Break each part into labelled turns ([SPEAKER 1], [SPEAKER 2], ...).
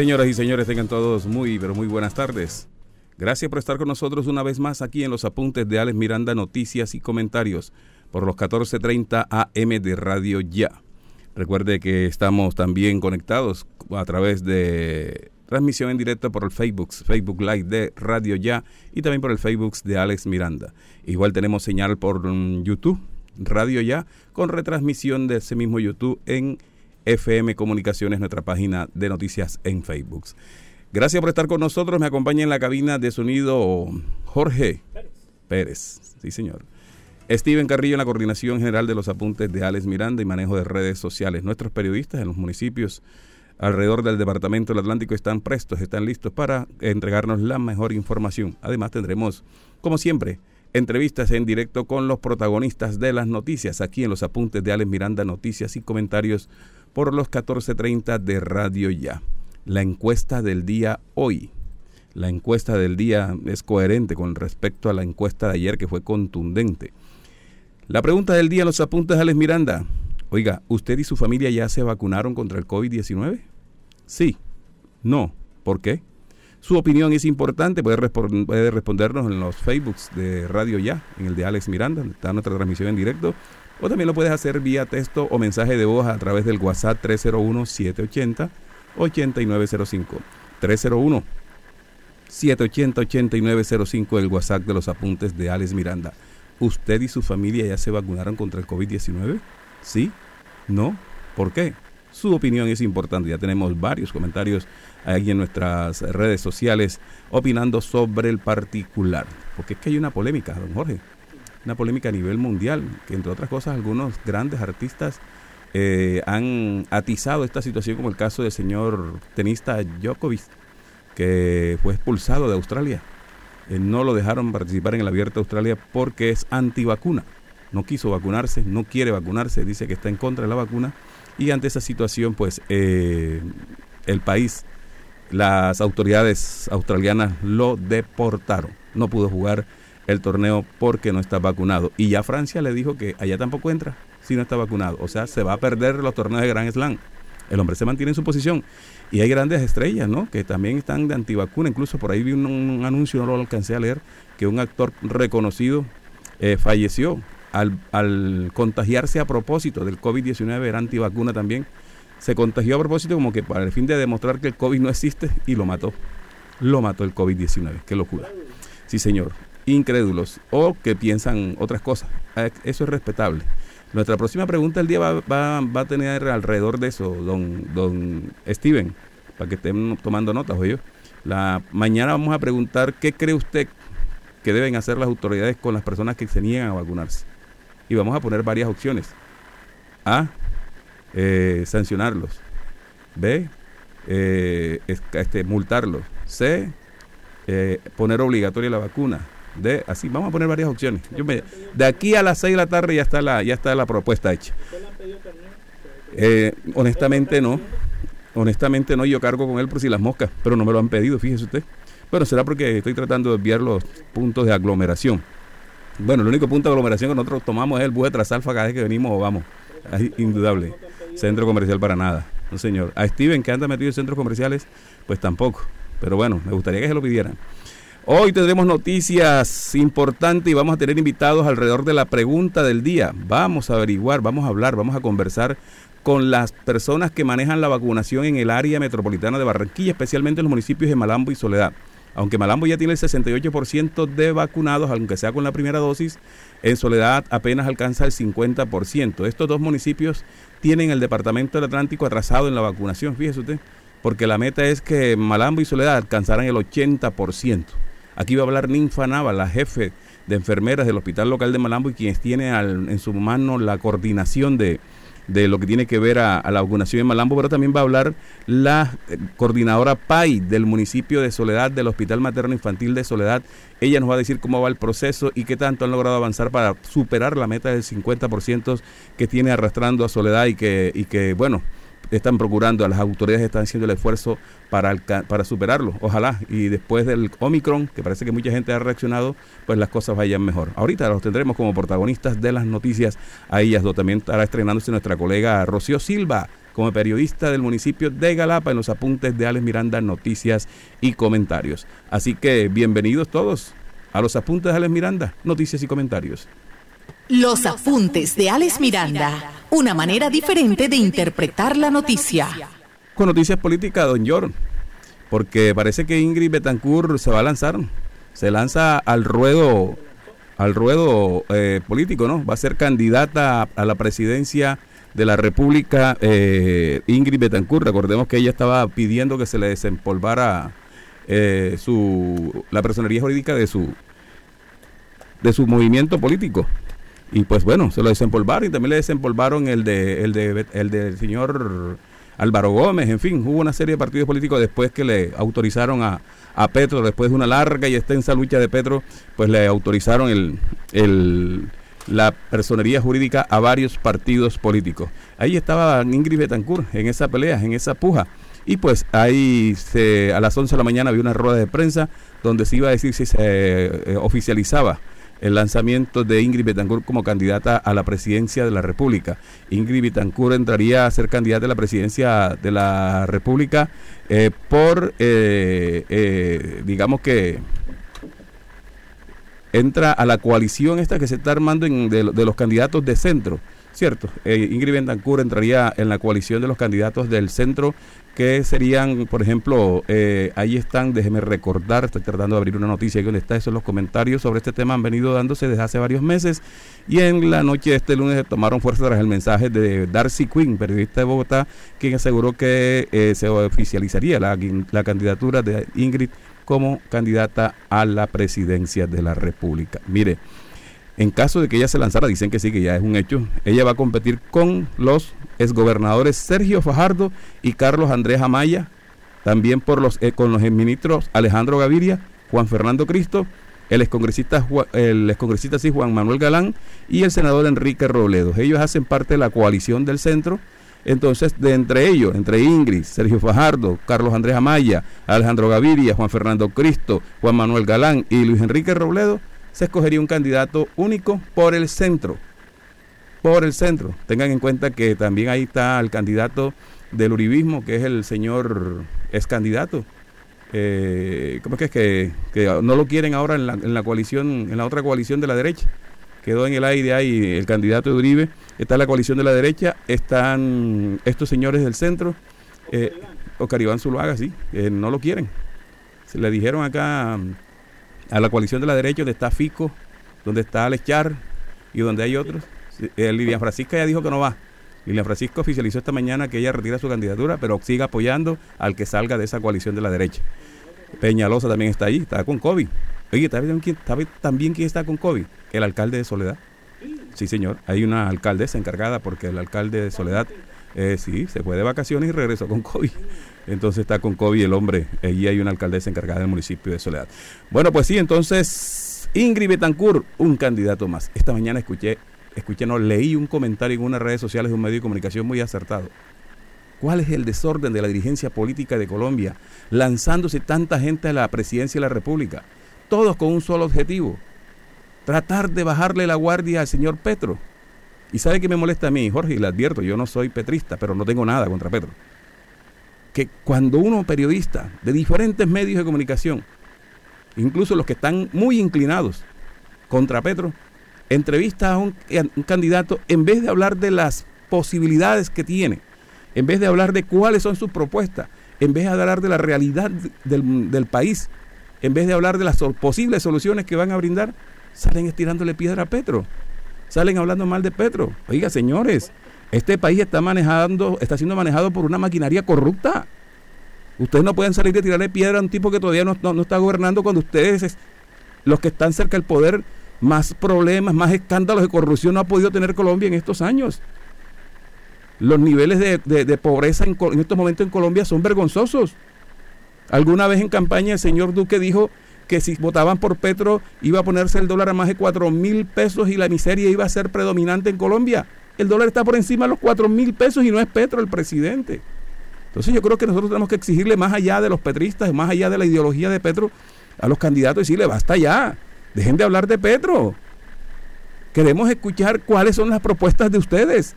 [SPEAKER 1] Señoras y señores, tengan todos muy, pero muy buenas tardes. Gracias por estar con nosotros una vez más aquí en los apuntes de Alex Miranda, noticias y comentarios por los 14:30 AM de Radio Ya. Recuerde que estamos también conectados a través de transmisión en directo por el Facebook, Facebook Live de Radio Ya y también por el Facebook de Alex Miranda. Igual tenemos señal por mm, YouTube, Radio Ya, con retransmisión de ese mismo YouTube en FM Comunicaciones, nuestra página de noticias en Facebook. Gracias por estar con nosotros. Me acompaña en la cabina de sonido Jorge Pérez. Sí, señor. Steven Carrillo en la coordinación general de los apuntes de Alex Miranda y manejo de redes sociales. Nuestros periodistas en los municipios alrededor del Departamento del Atlántico están prestos, están listos para entregarnos la mejor información. Además tendremos, como siempre, entrevistas en directo con los protagonistas de las noticias aquí en los apuntes de Alex Miranda, noticias y comentarios por los 14.30 de Radio Ya. La encuesta del día hoy. La encuesta del día es coherente con respecto a la encuesta de ayer que fue contundente. La pregunta del día, los apuntes Alex Miranda. Oiga, ¿usted y su familia ya se vacunaron contra el COVID-19? Sí. No. ¿Por qué? Su opinión es importante, puede, respondernos en los Facebooks de Radio Ya, en el de Alex Miranda, está nuestra transmisión en directo, o también lo puedes hacer vía texto o mensaje de voz a través del WhatsApp 301-780-8905. 301-780-8905, el WhatsApp de los apuntes de Alex Miranda. ¿Usted y su familia ya se vacunaron contra el COVID-19? ¿Sí? ¿No? ¿Por qué? Su opinión es importante. Ya tenemos varios comentarios ahí en nuestras redes sociales opinando sobre el particular. Porque es que hay una polémica, don Jorge una polémica a nivel mundial, que entre otras cosas algunos grandes artistas eh, han atizado esta situación, como el caso del señor tenista Djokovic, que fue expulsado de Australia. Eh, no lo dejaron participar en el Abierto de Australia porque es antivacuna. No quiso vacunarse, no quiere vacunarse, dice que está en contra de la vacuna. Y ante esa situación, pues eh, el país, las autoridades australianas lo deportaron. No pudo jugar el torneo porque no está vacunado. Y ya Francia le dijo que allá tampoco entra si no está vacunado. O sea, se va a perder los torneos de Grand Slam. El hombre se mantiene en su posición. Y hay grandes estrellas, ¿no? Que también están de antivacuna. Incluso por ahí vi un, anuncio, no lo alcancé a leer, que un actor reconocido eh, falleció al, al, contagiarse a propósito del COVID-19, era antivacuna también. Se contagió a propósito como que para el fin de demostrar que el COVID no existe y lo mató. Lo mató el COVID-19. Qué locura. Sí, señor incrédulos o que piensan otras cosas. Eh, eso es respetable. Nuestra próxima pregunta del día va, va, a tener alrededor de eso, don, don Steven, para que estén tomando notas, oye. La mañana vamos a preguntar qué cree usted que deben hacer las autoridades con las personas que se niegan a vacunarse. Y vamos a poner varias opciones. A, eh, sancionarlos. B, eh, este, multarlos. C, poner obligatoria la vacuna de así vamos a poner varias opciones. Yo me, de aquí a las 6 de la tarde ya está la ya está la propuesta hecha. Eh, honestamente no honestamente no yo cargo con él por si las moscas pero no me lo han pedido fíjese usted. Bueno será porque estoy tratando de enviar los puntos de aglomeración. Bueno el único punto de aglomeración que nosotros tomamos es el bus de Trasalfa cada vez que venimos o vamos. Indudable. Centro comercial para nada. No, señor. A Steven, que anda metido en centros comerciales, pues tampoco. Pero bueno, me gustaría que se lo pidieran. Hoy tendremos noticias importantes y vamos a tener invitados alrededor de la pregunta del día. Vamos a averiguar, vamos a hablar, vamos a conversar con las personas que manejan la vacunación en el área metropolitana de Barranquilla, especialmente en los municipios de Malambo y Soledad. Aunque Malambo ya tiene el 68% de vacunados, aunque sea con la primera dosis, en Soledad apenas alcanza el 50%. Estos dos municipios tienen el Departamento del Atlántico atrasado en la vacunación, fíjese usted, porque la meta es que Malambo y Soledad alcanzaran el 80%. Aquí va a hablar Ninfa Nava, la jefe de enfermeras del Hospital Local de Malambo y quien tiene en su mano la coordinación de, de lo que tiene que ver a, la vacunación en Malambo, pero también va a hablar la eh, coordinadora PAI del municipio de Soledad, del Hospital Materno Infantil de Soledad. Ella nos va a decir cómo va el proceso y qué tanto han logrado avanzar para superar la meta del 50% que tiene arrastrando a Soledad y que, y que bueno, están procurando, las autoridades están haciendo el esfuerzo para, para superarlo. Ojalá, y después del Omicron, que parece que mucha gente ha reaccionado, pues las cosas vayan mejor. Ahorita los tendremos como protagonistas de las noticias a ellas. También estará estrenándose nuestra colega Rocío Silva como periodista del municipio de Galapa en los apuntes de Alex Miranda, noticias y comentarios. Así que bienvenidos todos a los apuntes de Alex Miranda, noticias y comentarios.
[SPEAKER 2] Los apuntes de Alex Miranda, una manera diferente de interpretar la noticia.
[SPEAKER 1] Con noticias políticas, don Jordan, porque parece que Ingrid Betancourt se va a lanzar, se lanza al ruedo, al ruedo eh, político, ¿no? Va a ser candidata a, la presidencia de la República eh, Ingrid Betancourt. Recordemos que ella estaba pidiendo que se le desempolvara eh, su la personería jurídica de su de su movimiento político. Y pues bueno, se lo desempolvaron y también le desempolvaron el de el de el del señor Álvaro Gómez, en fin, hubo una serie de partidos políticos después que le autorizaron a, a Petro, después de una larga y extensa lucha de Petro, pues le autorizaron el, el, la personería jurídica a varios partidos políticos. Ahí estaba Ingrid Betancourt en esa pelea, en esa puja. Y pues ahí se, a las 11 de la mañana había una rueda de prensa donde se iba a decir si se eh, oficializaba el lanzamiento de Ingrid Betancourt como candidata a la presidencia de la República. Ingrid Betancourt entraría a ser candidata a la presidencia de la República eh, por, eh, eh, digamos que entra a la coalición esta que se está armando de, los candidatos de centro, ¿cierto? Ingrid Betancourt entraría en la coalición de los candidatos del centro que serían, por ejemplo, eh, ahí están, déjeme recordar, estoy tratando de abrir una noticia donde está eso, los comentarios sobre este tema han venido dándose desde hace varios meses y en la noche de este lunes tomaron fuerza tras el mensaje de Darcy Quinn, periodista de Bogotá, quien aseguró que eh, se oficializaría la candidatura de Ingrid como candidata a la presidencia de la República. Mire, en caso de que ella se lanzara, dicen que sí, que ya es un hecho, ella va a competir con los exgobernadores Sergio Fajardo y Carlos Andrés Amaya, también por los, eh, con los ministros Alejandro Gaviria, Juan Fernando Cristo, el excongresista, el sí, Juan Manuel Galán y el senador Enrique Robledo. Ellos hacen parte de la coalición del centro. Entonces, de entre ellos, entre Ingrid, Sergio Fajardo, Carlos Andrés Amaya, Alejandro Gaviria, Juan Fernando Cristo, Juan Manuel Galán y Luis Enrique Robledo, se escogería un candidato único por el centro. Por el centro. Tengan en cuenta que también ahí está el candidato del uribismo, que es el señor ex candidato. Eh, ¿Cómo es que es que, no lo quieren ahora en la, en la coalición, en la otra coalición de la derecha? Quedó en el aire ahí el candidato de Uribe. Está la coalición de la derecha, están estos señores del centro. Eh, Oscar Iván Zuluaga, sí, eh, no lo quieren. Se le dijeron acá a la coalición de la derecha donde está Fico, donde está Alechar y donde hay otros. Eh, Lilian Francisca ya dijo que no va. Lilian Francisco oficializó esta mañana que ella retira su candidatura, pero sigue apoyando al que salga de esa coalición de la derecha. Peñalosa también está ahí, está con COVID. Oye, ¿sabe también quién está con COVID? El alcalde de Soledad. Sí, señor. Hay una alcaldesa encargada porque el alcalde de Soledad, eh, sí, se fue de vacaciones y regresó con COVID. Entonces está con COVID el hombre. Allí hay una alcaldesa encargada del municipio de Soledad. Bueno, pues sí, entonces Ingrid Betancourt, un candidato más. Esta mañana escuché, escuché, no, leí un comentario en unas redes sociales de un medio de comunicación muy acertado. ¿Cuál es el desorden de la dirigencia política de Colombia? Lanzándose tanta gente a la presidencia de la República. Todos con un solo objetivo. Tratar de bajarle la guardia al señor Petro. Y sabe que me molesta a mí, Jorge, y le advierto, yo no soy petrista, pero no tengo nada contra Petro que cuando uno periodista de diferentes medios de comunicación, incluso los que están muy inclinados contra Petro, entrevista a un, candidato, en vez de hablar de las posibilidades que tiene, en vez de hablar de cuáles son sus propuestas, en vez de hablar de la realidad del, del país, en vez de hablar de las posibles soluciones que van a brindar, salen estirándole piedra a Petro. Salen hablando mal de Petro. Oiga, señores, este país está manejando, está siendo manejado por una maquinaria corrupta. Ustedes no pueden salir de tirarle piedra a un tipo que todavía no, no, está gobernando cuando ustedes, los que están cerca del poder, más problemas, más escándalos de corrupción no ha podido tener Colombia en estos años. Los niveles de, pobreza en, en estos momentos en Colombia son vergonzosos. Alguna vez en campaña el señor Duque dijo que si votaban por Petro iba a ponerse el dólar a más de 4 mil pesos y la miseria iba a ser predominante en Colombia. El dólar está por encima de los 4 mil pesos y no es Petro el presidente. Entonces yo creo que nosotros tenemos que exigirle más allá de los petristas, más allá de la ideología de Petro, a los candidatos decirle, basta ya, dejen de hablar de Petro. Queremos escuchar cuáles son las propuestas de ustedes.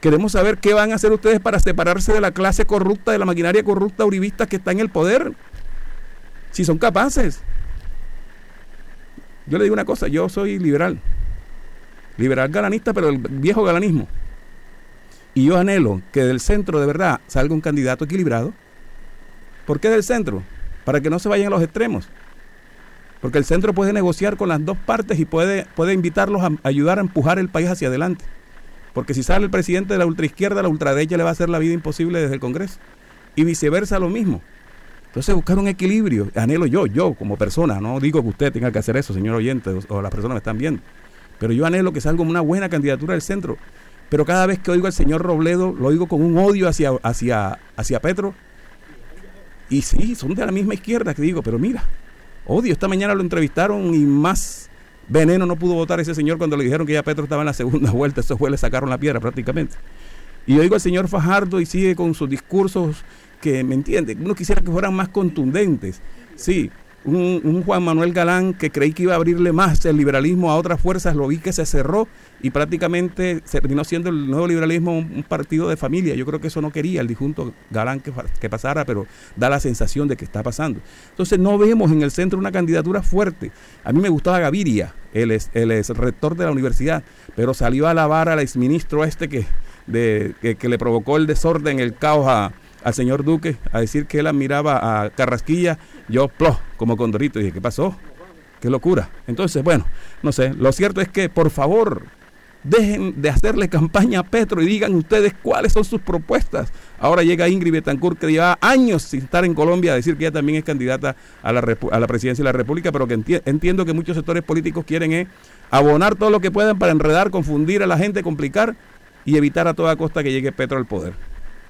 [SPEAKER 1] Queremos saber qué van a hacer ustedes para separarse de la clase corrupta, de la maquinaria corrupta uribista que está en el poder. Si son capaces. Yo le digo una cosa, yo soy liberal. Liberal galanista, pero el viejo galanismo. Y yo anhelo que del centro de verdad salga un candidato equilibrado. ¿Por qué del centro? Para que no se vayan a los extremos. Porque el centro puede negociar con las dos partes y puede, puede invitarlos a ayudar a empujar el país hacia adelante. Porque si sale el presidente de la ultraizquierda, la ultraderecha le va a hacer la vida imposible desde el Congreso. Y viceversa lo mismo. Entonces buscar un equilibrio, anhelo yo, yo como persona, no digo que usted tenga que hacer eso, señor oyente, o, las personas me están viendo, pero yo anhelo que salga una buena candidatura del centro. Pero cada vez que oigo al señor Robledo, lo oigo con un odio hacia, hacia, hacia Petro. Y sí, son de la misma izquierda que digo, pero mira, odio. Esta mañana lo entrevistaron y más Veneno no pudo votar ese señor cuando le dijeron que ya Petro estaba en la segunda vuelta. Eso fue, le sacaron la piedra prácticamente. Y oigo al señor Fajardo y sigue con sus discursos que, ¿me entiende? Uno quisiera que fueran más contundentes. Sí, un, Juan Manuel Galán que creí que iba a abrirle más el liberalismo a otras fuerzas, lo vi que se cerró y prácticamente se terminó siendo el nuevo liberalismo un, partido de familia. Yo creo que eso no quería el disjunto Galán que, que, pasara, pero da la sensación de que está pasando. Entonces no vemos en el centro una candidatura fuerte. A mí me gustaba Gaviria, el es rector de la universidad, pero salió a lavar al exministro este que, de, que, le provocó el desorden, el caos al señor Duque, a decir que él admiraba a Carrasquilla, yo, plo, como condorito, y dije, ¿qué pasó? Qué locura. Entonces, bueno, no sé, lo cierto es que, por favor, Dejen de hacerle campaña a Petro y digan ustedes cuáles son sus propuestas. Ahora llega Ingrid Betancourt, que lleva años sin estar en Colombia, a decir que ella también es candidata a la, a la presidencia de la República, pero que entiendo que muchos sectores políticos quieren eh, abonar todo lo que puedan para enredar, confundir a la gente, complicar y evitar a toda costa que llegue Petro al poder.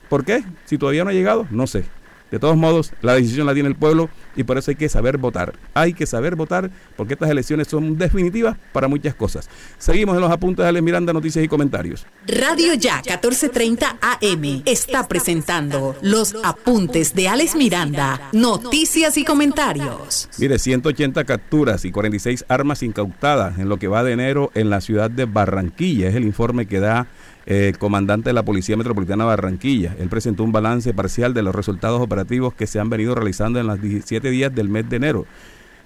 [SPEAKER 1] ¿Por qué? Si todavía no ha llegado, no sé. De todos modos, la decisión la tiene el pueblo y por eso hay que saber votar. Hay que saber votar porque estas elecciones son definitivas para muchas cosas. Seguimos en los apuntes de Ale Miranda, noticias y comentarios.
[SPEAKER 2] Radio Ya 1430 AM está presentando los apuntes de Alex Miranda, noticias y comentarios.
[SPEAKER 1] Mire, 180 capturas y 46 armas incautadas en lo que va de enero en la ciudad de Barranquilla. Es el informe que da el eh, comandante de la Policía Metropolitana Barranquilla. Él presentó un balance parcial de los resultados operativos que se han venido realizando en los 17 días del mes de enero.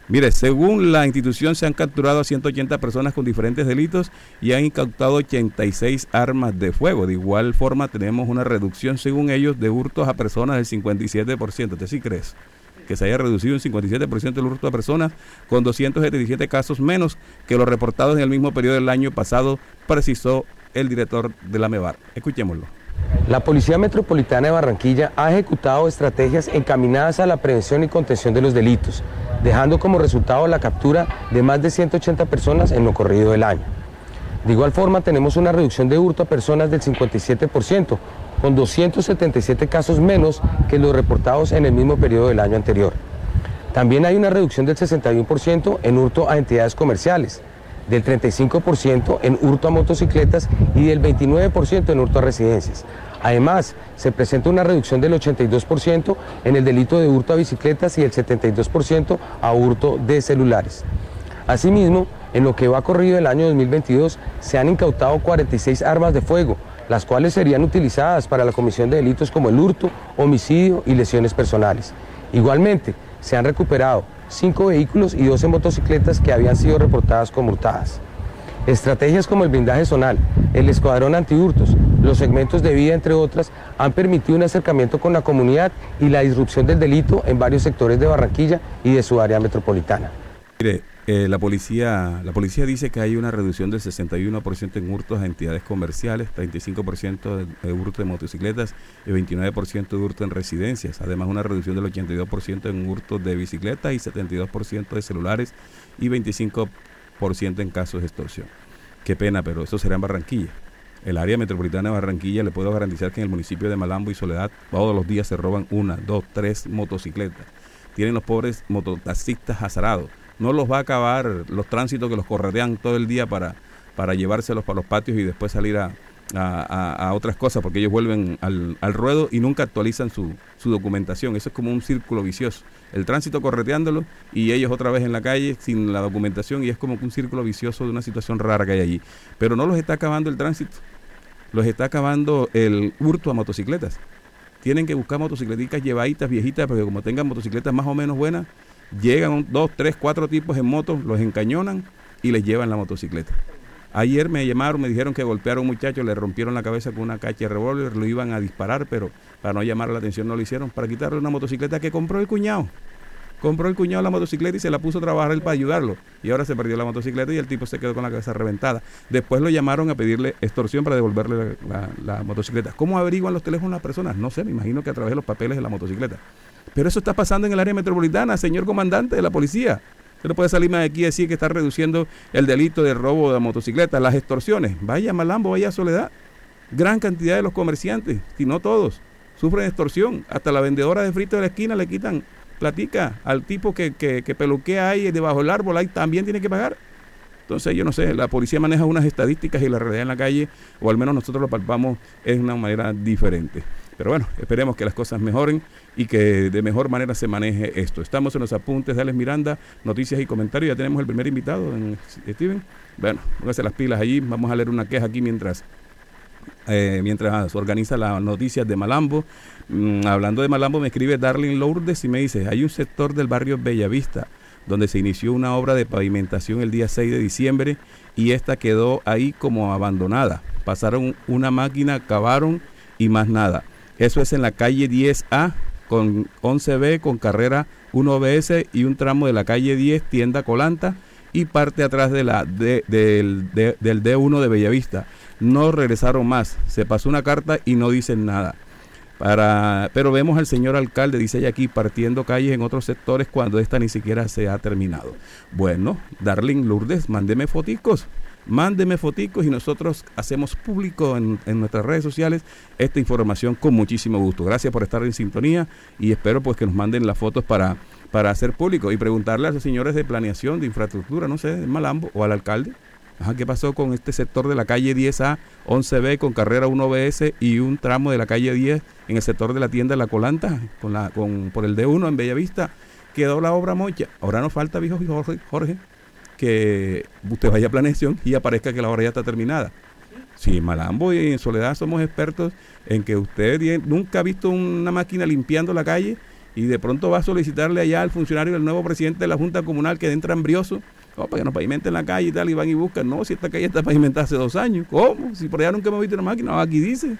[SPEAKER 1] Mire, según la institución se han capturado a 180 personas con diferentes delitos y han incautado 86 armas de fuego. De igual forma tenemos una reducción, según ellos, de hurtos a personas del 57%. ¿Usted sí crees? que se haya reducido un 57% el hurto a personas, con 277 casos menos que los reportados en el mismo periodo del año pasado, precisó el director de la MEVAR. Escuchémoslo.
[SPEAKER 3] La Policía Metropolitana de Barranquilla ha ejecutado estrategias encaminadas a la prevención y contención de los delitos, dejando como resultado la captura de más de 180 personas en lo corrido del año. De igual forma, tenemos una reducción de hurto a personas del 57%, con 277 casos menos que los reportados en el mismo periodo del año anterior. También hay una reducción del 61% en hurto a entidades comerciales, del 35% en hurto a motocicletas y del 29% en hurto a residencias. Además, se presenta una reducción del 82% en el delito de hurto a bicicletas y el 72% a hurto de celulares. Asimismo, en lo que va corrido el año 2022, se han incautado 46 armas de fuego, las cuales serían utilizadas para la comisión de delitos como el hurto, homicidio y lesiones personales. Igualmente, se han recuperado cinco vehículos y 12 motocicletas que habían sido reportadas como hurtadas. Estrategias como el blindaje zonal, el escuadrón antihurtos, los segmentos de vida, entre otras, han permitido un acercamiento con la comunidad y la disrupción del delito en varios sectores de Barranquilla y de su área metropolitana.
[SPEAKER 1] La, policía, la policía dice que hay una reducción del 61% en hurtos a entidades comerciales, 35% de, hurto de motocicletas y 29% de hurto en residencias. Además, una reducción del 82% en hurtos de bicicletas y 72% de celulares y 25% en casos de extorsión. Qué pena, pero eso será en Barranquilla. El área metropolitana de Barranquilla le puedo garantizar que en el municipio de Malambo y Soledad todos los días se roban una, dos, tres motocicletas. Tienen los pobres mototaxistas azarados no los va a acabar los tránsitos que los corretean todo el día para, para llevárselos para los patios y después salir a, a, otras cosas, porque ellos vuelven al, al ruedo y nunca actualizan su, su, documentación. Eso es como un círculo vicioso. El tránsito correteándolo y ellos otra vez en la calle sin la documentación y es como un círculo vicioso de una situación rara que hay allí. Pero no los está acabando el tránsito, los está acabando el hurto a motocicletas. Tienen que buscar motocicletas llevaditas, viejitas, porque como tengan motocicletas más o menos buenas, Llegan dos, tres, cuatro tipos en moto, los encañonan y les llevan la motocicleta. Ayer me llamaron, me dijeron que golpearon a un muchacho, le rompieron la cabeza con una cacha de revólver, lo iban a disparar, pero para no llamar la atención no lo hicieron, para quitarle una motocicleta que compró el cuñado. Compró el cuñado la motocicleta y se la puso a trabajar él para ayudarlo. Y ahora se perdió la motocicleta y el tipo se quedó con la cabeza reventada. Después lo llamaron a pedirle extorsión para devolverle la, la motocicleta. ¿Cómo averiguan los teléfonos las personas? No sé, me imagino que a través de los papeles de la motocicleta. Pero eso está pasando en el área metropolitana, señor comandante de la policía. Usted no puede salirme de aquí y decir que está reduciendo el delito de robo de motocicletas, las extorsiones. Vaya Malambo, vaya Soledad. Gran cantidad de los comerciantes, si no todos, sufren extorsión. Hasta la vendedora de frito de la esquina le quitan platica al tipo que, que, que peluquea ahí debajo del árbol, ahí también tiene que pagar. Entonces, yo no sé, la policía maneja unas estadísticas y la realidad en la calle, o al menos nosotros lo palpamos, es una manera diferente. Pero bueno, esperemos que las cosas mejoren y que de mejor manera se maneje esto. Estamos en los apuntes de Miranda, noticias y comentarios. Ya tenemos el primer invitado, Steven. Bueno, póngase las pilas allí. Vamos a leer una queja aquí mientras eh, mientras se organiza las noticias de Malambo. Mm, hablando de Malambo, me escribe Darling Lourdes y me dice, hay un sector del barrio Bellavista donde se inició una obra de pavimentación el día 6 de diciembre y esta quedó ahí como abandonada. Pasaron una máquina, cavaron y más nada. Eso es en la calle 10A con 11B con carrera 1BS y un tramo de la calle 10 tienda Colanta y parte atrás de la del, del D1 de Bellavista. No regresaron más. Se pasó una carta y no dicen nada. Para, pero vemos al señor alcalde, dice ella aquí, partiendo calles en otros sectores cuando esta ni siquiera se ha terminado. Bueno, Darling Lourdes, mándeme foticos mándeme foticos y nosotros hacemos público en, nuestras redes sociales esta información con muchísimo gusto. Gracias por estar en sintonía y espero pues que nos manden las fotos para, para hacer público y preguntarle a los señores de planeación, de infraestructura, no sé, de Malambo o al alcalde. ¿Qué pasó con este sector de la calle 10A, 11B con carrera 1BS y un tramo de la calle 10 en el sector de la tienda La Colanta con la, con, por el D1 en Bellavista? Quedó la obra mocha. Ahora nos falta, viejo Jorge que usted vaya a planeación y aparezca que la obra ya está terminada. Si en Malambo y en Soledad somos expertos en que usted nunca ha visto una máquina limpiando la calle y de pronto va a solicitarle allá al funcionario del nuevo presidente de la Junta Comunal que entra embrioso oh, para que nos pavimenten la calle y tal, y van y buscan. No, si esta calle está pavimentada hace dos años. ¿Cómo? Si por allá nunca hemos visto una máquina, aquí dice.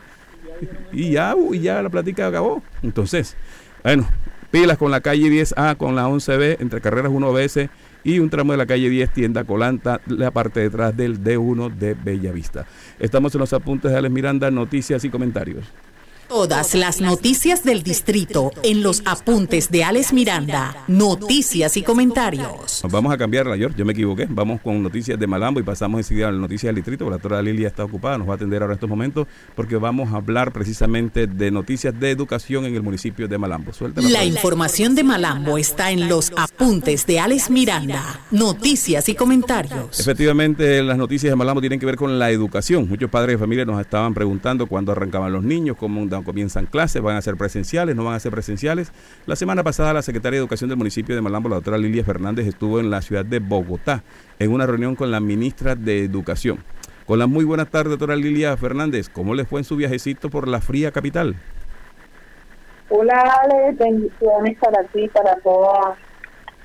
[SPEAKER 1] Y ya, y ya la plática acabó. Entonces, bueno, pilas con la calle 10A, con la 11B, entre carreras 1BS y un tramo de la calle 10, tienda Colanta, la parte detrás del D1 de Bellavista. Estamos en los apuntes de Alex Miranda, noticias y comentarios.
[SPEAKER 2] Todas las noticias del distrito en los apuntes de Alex Miranda, noticias y comentarios.
[SPEAKER 1] Vamos a cambiarla, George, yo me equivoqué. Vamos con noticias de Malambo y pasamos enseguida a las noticias del distrito. La doctora Lilia está ocupada, nos va a atender ahora en estos momentos porque vamos a hablar precisamente de noticias de educación en el municipio de Malambo.
[SPEAKER 2] Suelta la, información de Malambo está en los apuntes de Alex Miranda, noticias y comentarios.
[SPEAKER 1] Efectivamente, las noticias de Malambo tienen que ver con la educación. Muchos padres de familia nos estaban preguntando cuándo arrancaban los niños, cómo comienzan clases, van a ser presenciales, no van a ser presenciales. La semana pasada la secretaria de Educación del municipio de Malambo, la doctora Lilia Fernández, estuvo en la ciudad de Bogotá en una reunión con la ministra de Educación Con la muy buenas tardes, doctora Lilia Fernández. ¿Cómo le fue en su viajecito por la fría capital?
[SPEAKER 4] Hola, Ale. Bendiciones para ti, para toda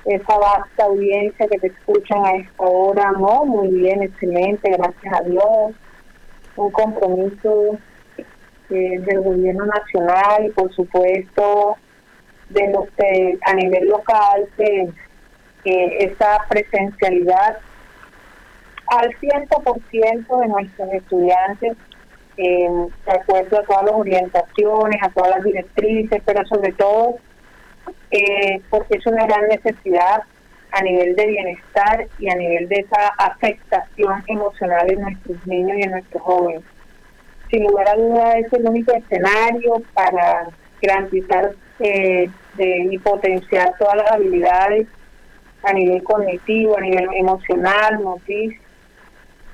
[SPEAKER 4] esa vasta audiencia que te escuchan a esta hora. Muy bien, excelente, gracias a Dios. Un compromiso eh, del gobierno nacional y, por supuesto, de los que a nivel local, que esa presencialidad al 100% de nuestros estudiantes, eh, de acuerdo a todas las orientaciones, a todas las directrices, pero sobre todo eh, porque es una gran necesidad a nivel de bienestar y a nivel de esa afectación emocional en nuestros niños y en nuestros jóvenes. Sin lugar a duda es el único escenario para garantizar eh, y potenciar todas las habilidades a nivel cognitivo, a nivel emocional, motriz,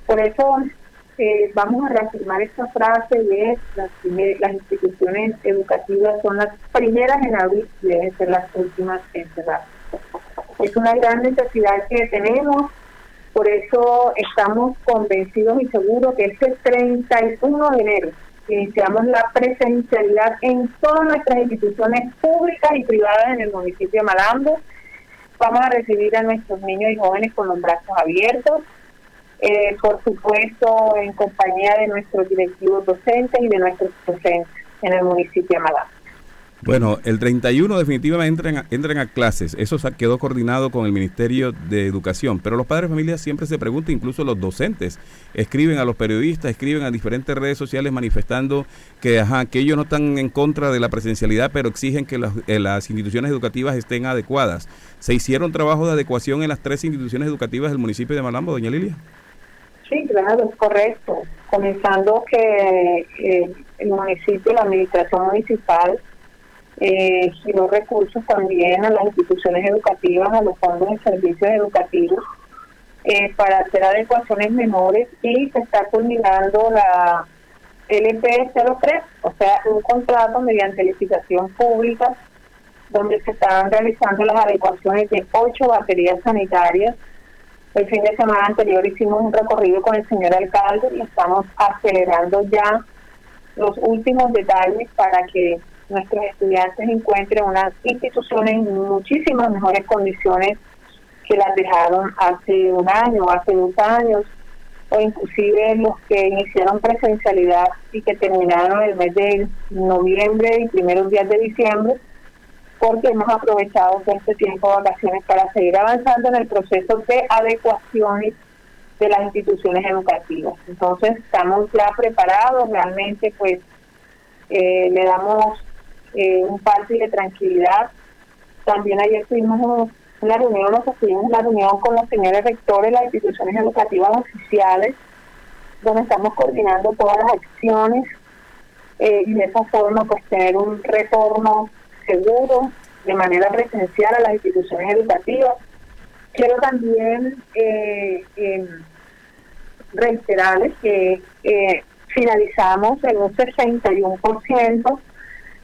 [SPEAKER 4] por eso eh, vamos a reafirmar esta frase de las, las instituciones educativas son las primeras en abrir y deben ser las últimas en cerrar. Es una gran necesidad que tenemos, por eso estamos convencidos y seguros que este 31 de enero iniciamos la presencialidad en todas nuestras instituciones públicas y privadas en el municipio de Malambo. Vamos a recibir a nuestros niños y jóvenes con los brazos abiertos eh, por supuesto en compañía de nuestros directivos docentes y de nuestros docentes en el municipio de Málaga.
[SPEAKER 1] Bueno, el 31 definitivamente entran, entran a clases. Eso quedó coordinado con el Ministerio de Educación. Pero los padres de familia siempre se preguntan, incluso los docentes, escriben a los periodistas, escriben a diferentes redes sociales manifestando que, ajá, que ellos no están en contra de la presencialidad, pero exigen que las, eh, las instituciones educativas estén adecuadas. ¿Se hicieron trabajos de adecuación en las tres instituciones educativas del municipio de Malambo, doña Lilia?
[SPEAKER 4] Sí, claro, es correcto. Comenzando que eh, el municipio, la administración municipal, eh, giró recursos también a las instituciones educativas, a los fondos de servicios educativos, eh, para hacer adecuaciones menores y se está culminando la LP03, o sea, un contrato mediante licitación pública donde se están realizando las adecuaciones de ocho baterías sanitarias. El fin de semana anterior hicimos un recorrido con el señor alcalde y estamos acelerando ya los últimos detalles para que nuestros estudiantes encuentren unas instituciones en muchísimas mejores condiciones que las dejaron hace un año, hace dos años, o inclusive los que iniciaron presencialidad y que terminaron el mes de noviembre y primeros días de diciembre porque hemos aprovechado este tiempo de vacaciones para seguir avanzando en el proceso de adecuaciones de las instituciones educativas. Entonces estamos ya preparados, realmente pues eh, le damos eh, un parte de tranquilidad. También ayer tuvimos una reunión, nos tuvimos una reunión con los señores rectores de las instituciones educativas oficiales, donde estamos coordinando todas las acciones eh, y de esa forma pues tener un retorno seguro, de manera presencial a las instituciones educativas. Quiero también eh, eh, reiterarles que eh, finalizamos en un 61%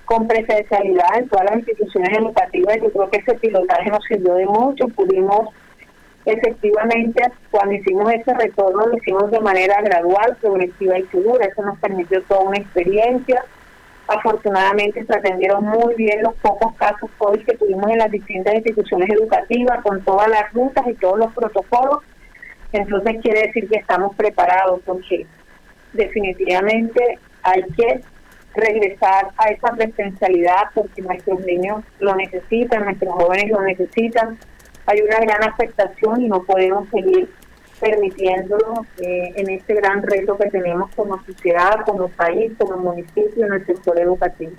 [SPEAKER 4] con presencialidad en todas las instituciones educativas. Yo creo que ese pilotaje nos sirvió de mucho. Pudimos efectivamente, cuando hicimos ese retorno, lo hicimos de manera gradual, progresiva y segura. Eso nos permitió toda una experiencia Afortunadamente se atendieron muy bien los pocos casos COVID que tuvimos en las distintas instituciones educativas, con todas las rutas y todos los protocolos. Entonces quiere decir que estamos preparados porque definitivamente hay que regresar a esa presencialidad porque nuestros niños lo necesitan, nuestros jóvenes lo necesitan. Hay una gran afectación y no podemos seguir permitiéndolo eh, en este gran reto que tenemos como sociedad, como país, como municipio en el sector educativo.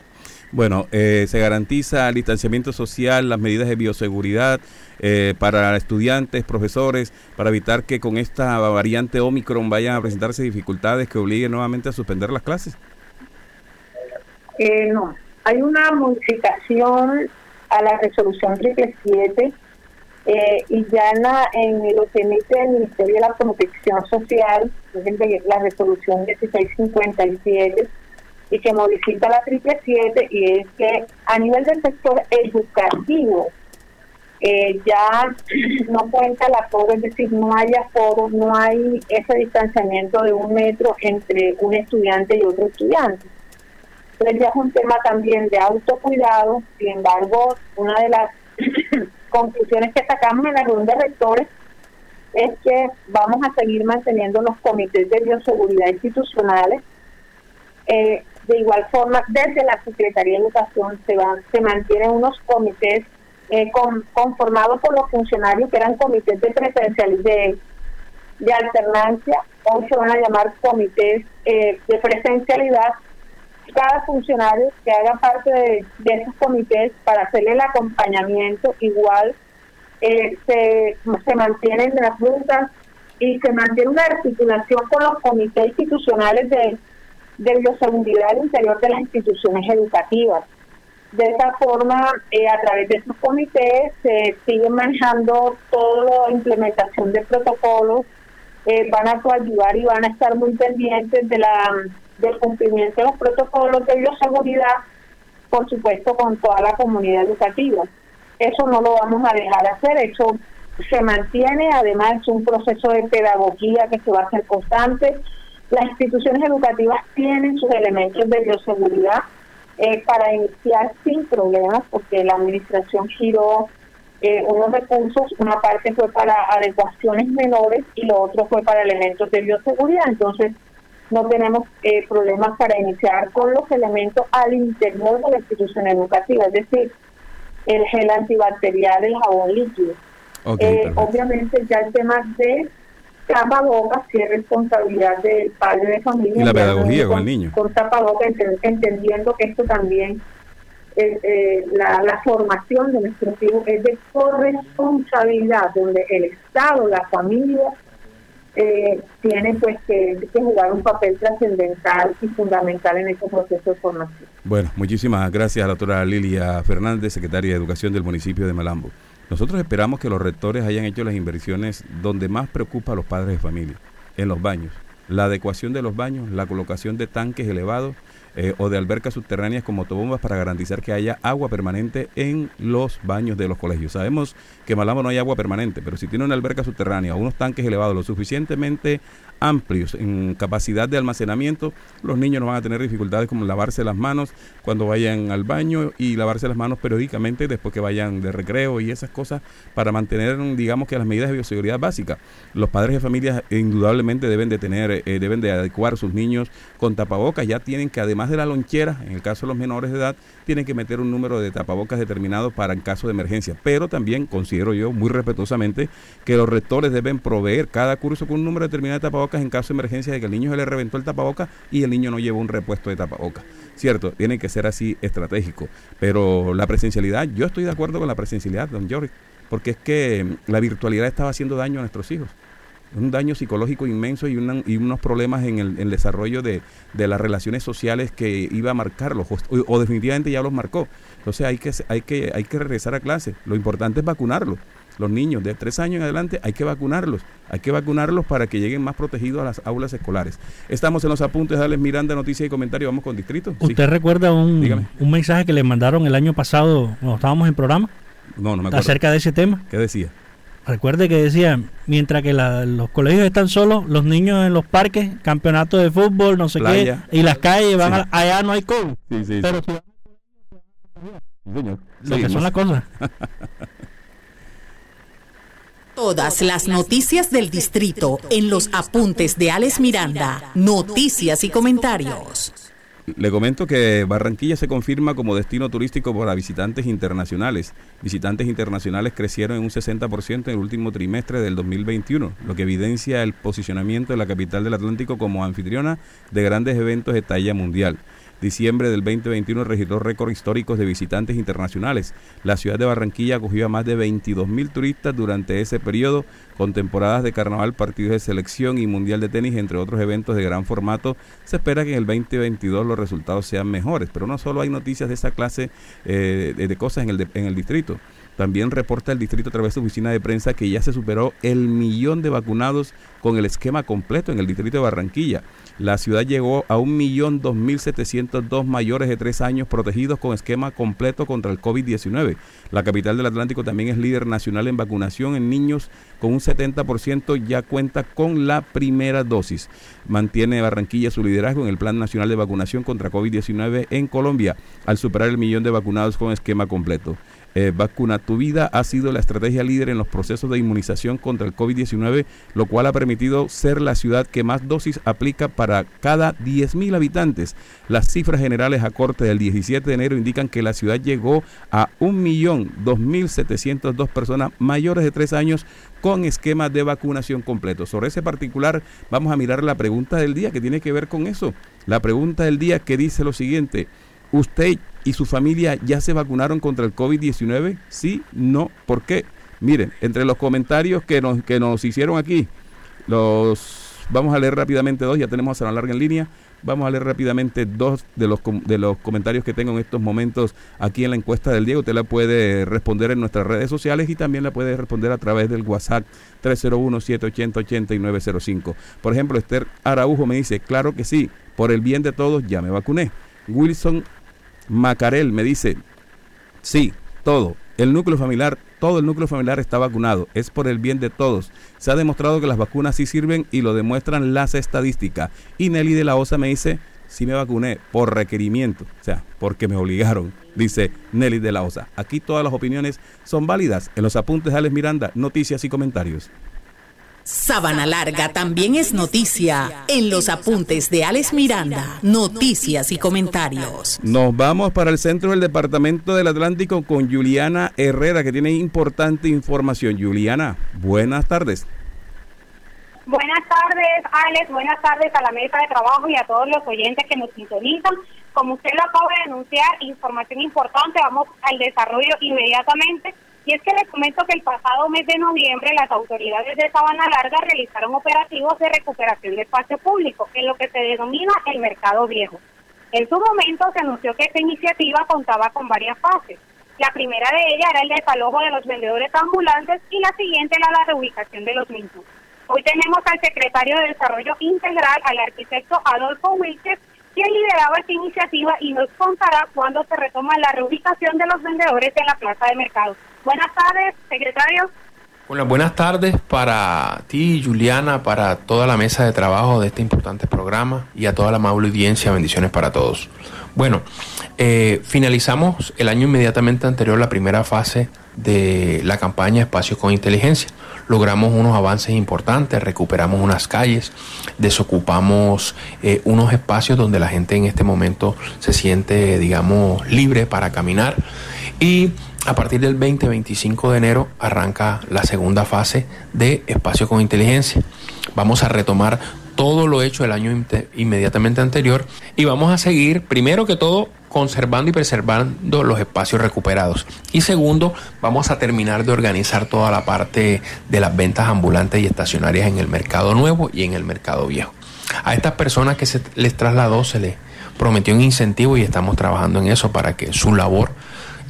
[SPEAKER 1] Bueno, eh, se garantiza el distanciamiento social, las medidas de bioseguridad eh, para estudiantes, profesores, para evitar que con esta variante Omicron vayan a presentarse dificultades que obliguen nuevamente a suspender las clases.
[SPEAKER 4] No, hay una modificación a la resolución 777 eh, y ya en, la, en lo que emite el Ministerio de la Protección Social, es la resolución 1657, y que modifica la triple siete, y es que a nivel del sector educativo, eh, ya no cuenta la aforo, es decir, no hay aforo, no hay ese distanciamiento de un metro entre un estudiante y otro estudiante. Entonces ya es un tema también de autocuidado, sin embargo, una de las conclusiones que sacamos en la reunión de rectores es que vamos a seguir manteniendo los comités de bioseguridad institucionales. Eh, de igual forma, desde la Secretaría de Educación se, van, se mantienen unos comités eh, conformados por los funcionarios que eran comités de presencialidad, de, alternancia, hoy se van a llamar comités eh, de presencialidad. Cada funcionario que haga parte de, de esos comités para hacerle el acompañamiento igual eh, se, se mantienen las rutas y se mantiene una articulación con los comités institucionales de, de bioseguridad al interior de las instituciones educativas. De esa forma, eh, a través de esos comités se sigue manejando toda la implementación de protocolos, eh, van a ayudar y van a estar muy pendientes de la del cumplimiento de los protocolos de bioseguridad, por supuesto con toda la comunidad educativa. Eso no lo vamos a dejar hacer, eso se mantiene, además es un proceso de pedagogía que se va a hacer constante. Las instituciones educativas tienen sus elementos de bioseguridad, eh, para iniciar sin problemas, porque la administración giró eh, unos recursos, una parte fue para adecuaciones menores y lo otro fue para elementos de bioseguridad. Entonces, no tenemos eh, problemas para iniciar con los elementos al interior de la institución educativa, es decir, el gel antibacterial, el jabón líquido. obviamente ya el tema de tapabocas, que es responsabilidad del padre de familia.
[SPEAKER 1] Y la pedagogía con, el niño.
[SPEAKER 4] Con tapabocas, entendiendo que esto también, eh, la, la, formación de nuestros hijos es de corresponsabilidad, donde el Estado, la familia, eh, tiene pues que, jugar un papel trascendental y fundamental en este proceso de formación.
[SPEAKER 1] Bueno, muchísimas gracias a la doctora Lilia Fernández, secretaria de Educación del municipio de Malambo. Nosotros esperamos que los rectores hayan hecho las inversiones donde más preocupa a los padres de familia, en los baños. La adecuación de los baños, la colocación de tanques elevados eh, o de albercas subterráneas con motobombas para garantizar que haya agua permanente en los baños de los colegios. Sabemos que en Malambo no hay agua permanente, pero si tiene una alberca subterránea o unos tanques elevados lo suficientemente amplios en capacidad de almacenamiento, los niños no van a tener dificultades como lavarse las manos cuando vayan al baño y lavarse las manos periódicamente después que vayan de recreo y esas cosas para mantener, digamos que las medidas de bioseguridad básicas. Los padres de familia indudablemente deben de tener, eh, deben de adecuar sus niños con tapabocas, ya tienen que además de la lonchera, en el caso de los menores de edad, tienen que meter un número de tapabocas determinado para en caso de emergencia. Pero también considero yo muy respetuosamente que los rectores deben proveer cada curso con un número determinado de tapabocas en caso de emergencia de que el niño se le reventó el tapabocas y el niño no lleva un repuesto de tapabocas. Cierto, tiene que ser así estratégico. Pero la presencialidad, yo estoy de acuerdo con la presencialidad, don Jorge, porque es que la virtualidad estaba haciendo daño a nuestros hijos un daño psicológico inmenso y, unos problemas en el, desarrollo de, las relaciones sociales que iba a marcarlos o, definitivamente ya los marcó. Entonces hay que, hay, que, hay que regresar a clase. Lo importante es vacunarlos. Los niños de tres años en adelante hay que vacunarlos. Hay que vacunarlos para que lleguen más protegidos a las aulas escolares. Estamos en los apuntes de Alex Miranda, noticias y comentarios. Vamos con Distrito.
[SPEAKER 5] ¿Usted recuerda un, un mensaje que le mandaron el año pasado cuando estábamos en programa?
[SPEAKER 1] No, no me acuerdo.
[SPEAKER 5] Acerca de ese tema.
[SPEAKER 1] ¿Qué decía?
[SPEAKER 5] Recuerde que decía, mientras que los colegios están solos, los niños en los parques, campeonatos de fútbol, no sé qué, y las calles van allá no hay COVID. Sí, sí, pero si lo que son las cosas.
[SPEAKER 2] Todas las noticias del distrito en los apuntes de Alex Miranda, noticias y comentarios.
[SPEAKER 1] Le comento que Barranquilla se confirma como destino turístico para visitantes internacionales. Visitantes internacionales crecieron en un 60% en el último trimestre del 2021, lo que evidencia el posicionamiento de la capital del Atlántico como anfitriona de grandes eventos de talla mundial. Diciembre del 2021 registró récords históricos de visitantes internacionales. La ciudad de Barranquilla acogió a más de 22 mil turistas durante ese periodo, con temporadas de carnaval, partidos de selección y mundial de tenis, entre otros eventos de gran formato. Se espera que en el 2022 los resultados sean mejores, pero no solo hay noticias de esa clase eh, de, cosas en el, en el distrito. También reporta el distrito a través de su oficina de prensa que ya se superó el millón de vacunados con el esquema completo en el distrito de Barranquilla. La ciudad llegó a 1.2700.000 1.902 mayores de 3 años protegidos con esquema completo contra el COVID-19. La capital del Atlántico también es líder nacional en vacunación en niños con un 70% ya cuenta con la primera dosis. Mantiene Barranquilla su liderazgo en el Plan Nacional de Vacunación contra COVID-19 en Colombia al superar el millón de vacunados con esquema completo. Eh, vacuna tu vida ha sido la estrategia líder en los procesos de inmunización contra el COVID-19, lo cual ha permitido ser la ciudad que más dosis aplica para cada 10.000 habitantes. Las cifras generales a corte del 17 de enero indican que la ciudad llegó a 1.2702 personas mayores de 3 años con esquema de vacunación completo. Sobre ese particular vamos a mirar la pregunta del día que tiene que ver con eso. La pregunta del día que dice lo siguiente. ¿Usted y su familia ya se vacunaron contra el COVID-19? Sí, no, ¿por qué? Miren, entre los comentarios que nos, que nos hicieron aquí, los vamos a leer rápidamente dos, ya tenemos a Sara Larga en línea. Vamos a leer rápidamente dos de los, de los comentarios que tengo en estos momentos aquí en la encuesta del Diego. Usted la puede responder en nuestras redes sociales y también la puede responder a través del WhatsApp 301-780-8905. Por ejemplo, Esther Araujo me dice, claro que sí, por el bien de todos ya me vacuné. Wilson Macarel me dice, sí, todo. El núcleo familiar, todo el núcleo familiar está vacunado. Es por el bien de todos. Se ha demostrado que las vacunas sí sirven y lo demuestran las estadísticas. Y Nelly de la Osa me dice, sí me vacuné por requerimiento, o sea, porque me obligaron, dice Nelly de la Osa. Aquí todas las opiniones son válidas. En los apuntes de Alex Miranda, noticias y comentarios.
[SPEAKER 2] Sábana Larga también es noticia en los apuntes de Alex Miranda, noticias y comentarios.
[SPEAKER 1] Nos vamos para el centro del Departamento del Atlántico con Juliana Herrera, que tiene importante información. Juliana, buenas tardes.
[SPEAKER 6] Buenas tardes, Alex. Buenas tardes a la mesa de trabajo y a todos los oyentes que nos sintonizan. Como usted lo acaba de anunciar, información importante. Vamos al desarrollo inmediatamente. Y es que les comento que el pasado mes de noviembre las autoridades de Sabana Larga realizaron operativos de recuperación de espacio público, en lo que se denomina el mercado viejo. En su momento se anunció que esta iniciativa contaba con varias fases. La primera de ellas era el desalojo de los vendedores ambulantes y la siguiente era la reubicación de los mismos. Hoy tenemos al secretario de Desarrollo Integral, al arquitecto Adolfo Wilches, quien lideraba esta iniciativa y nos contará cuándo se retoma la reubicación de los vendedores en la plaza de mercado. Buenas tardes, secretario.
[SPEAKER 7] Bueno, buenas tardes para ti, Juliana, para toda la mesa de trabajo de este importante programa y a toda la amable audiencia. Bendiciones para todos. Bueno, eh, finalizamos el año inmediatamente anterior la primera fase de la campaña Espacios con Inteligencia. Logramos unos avances importantes, recuperamos unas calles, desocupamos eh, unos espacios donde la gente en este momento se siente, digamos, libre para caminar y a partir del 20-25 de enero arranca la segunda fase de Espacio con Inteligencia. Vamos a retomar todo lo hecho el año inmediatamente anterior y vamos a seguir, primero que todo, conservando y preservando los espacios recuperados. Y segundo, vamos a terminar de organizar toda la parte de las ventas ambulantes y estacionarias en el mercado nuevo y en el mercado viejo. A estas personas que se les trasladó se les prometió un incentivo y estamos trabajando en eso para que su labor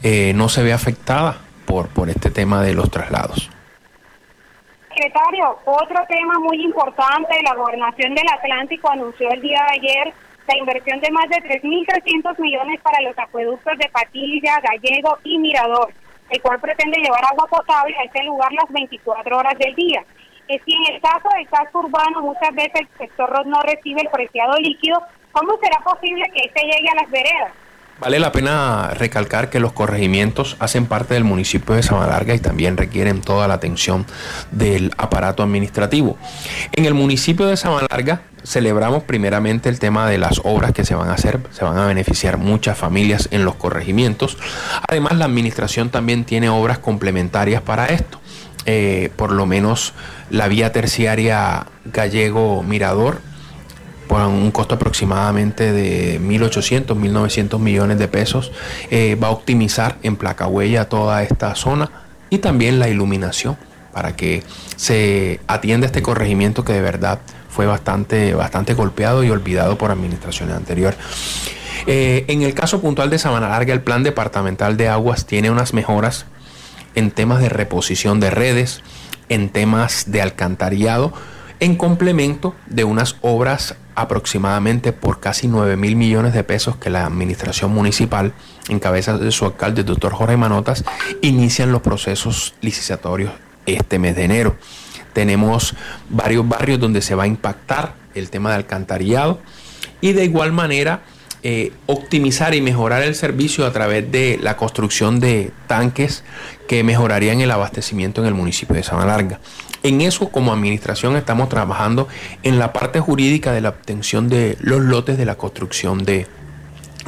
[SPEAKER 7] eh, no se ve afectada por, por este tema de los traslados.
[SPEAKER 6] Secretario, otro tema muy importante, la gobernación del Atlántico anunció el día de ayer la inversión de más de 3.300 millones para los acueductos de Patilla, Gallego y Mirador, el cual pretende llevar agua potable a este lugar las 24 horas del día. Es que en el caso del casco urbano muchas veces el sector no recibe el preciado líquido, ¿cómo será posible que este llegue a las veredas?
[SPEAKER 7] Vale la pena recalcar que los corregimientos hacen parte del municipio de Larga y también requieren toda la atención del aparato administrativo. En el municipio de Larga celebramos primeramente el tema de las obras que se van a hacer, se van a beneficiar muchas familias en los corregimientos. Además, la administración también tiene obras complementarias para esto. Eh, por lo menos la vía terciaria Gallego Mirador por un costo aproximadamente de 1.800, 1.900 millones de pesos, eh, va a optimizar en placa huella toda esta zona y también la iluminación para que se atienda este corregimiento que de verdad fue bastante, bastante golpeado y olvidado por administraciones anteriores. Eh, en el caso puntual de Sabana Larga, el plan departamental de aguas tiene unas mejoras en temas de reposición de redes, en temas de alcantarillado, en complemento de unas obras aproximadamente por casi 9 mil millones de pesos que la administración municipal, en cabeza de su alcalde, el doctor Jorge Manotas, inician los procesos licitatorios este mes de enero. Tenemos varios barrios donde se va a impactar el tema de alcantarillado y de igual manera eh, optimizar y mejorar el servicio a través de la construcción de tanques que mejorarían el abastecimiento en el municipio de Sabana Larga. En eso como administración estamos trabajando en la parte jurídica de la obtención de los lotes de la construcción de,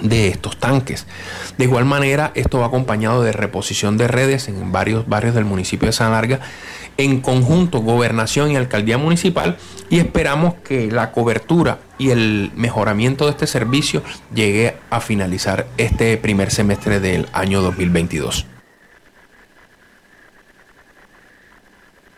[SPEAKER 7] de estos tanques. De igual manera, esto va acompañado de reposición de redes en varios barrios del municipio de San Larga, en conjunto gobernación y alcaldía municipal, y esperamos que la cobertura y el mejoramiento de este servicio llegue a finalizar este primer semestre del año 2022.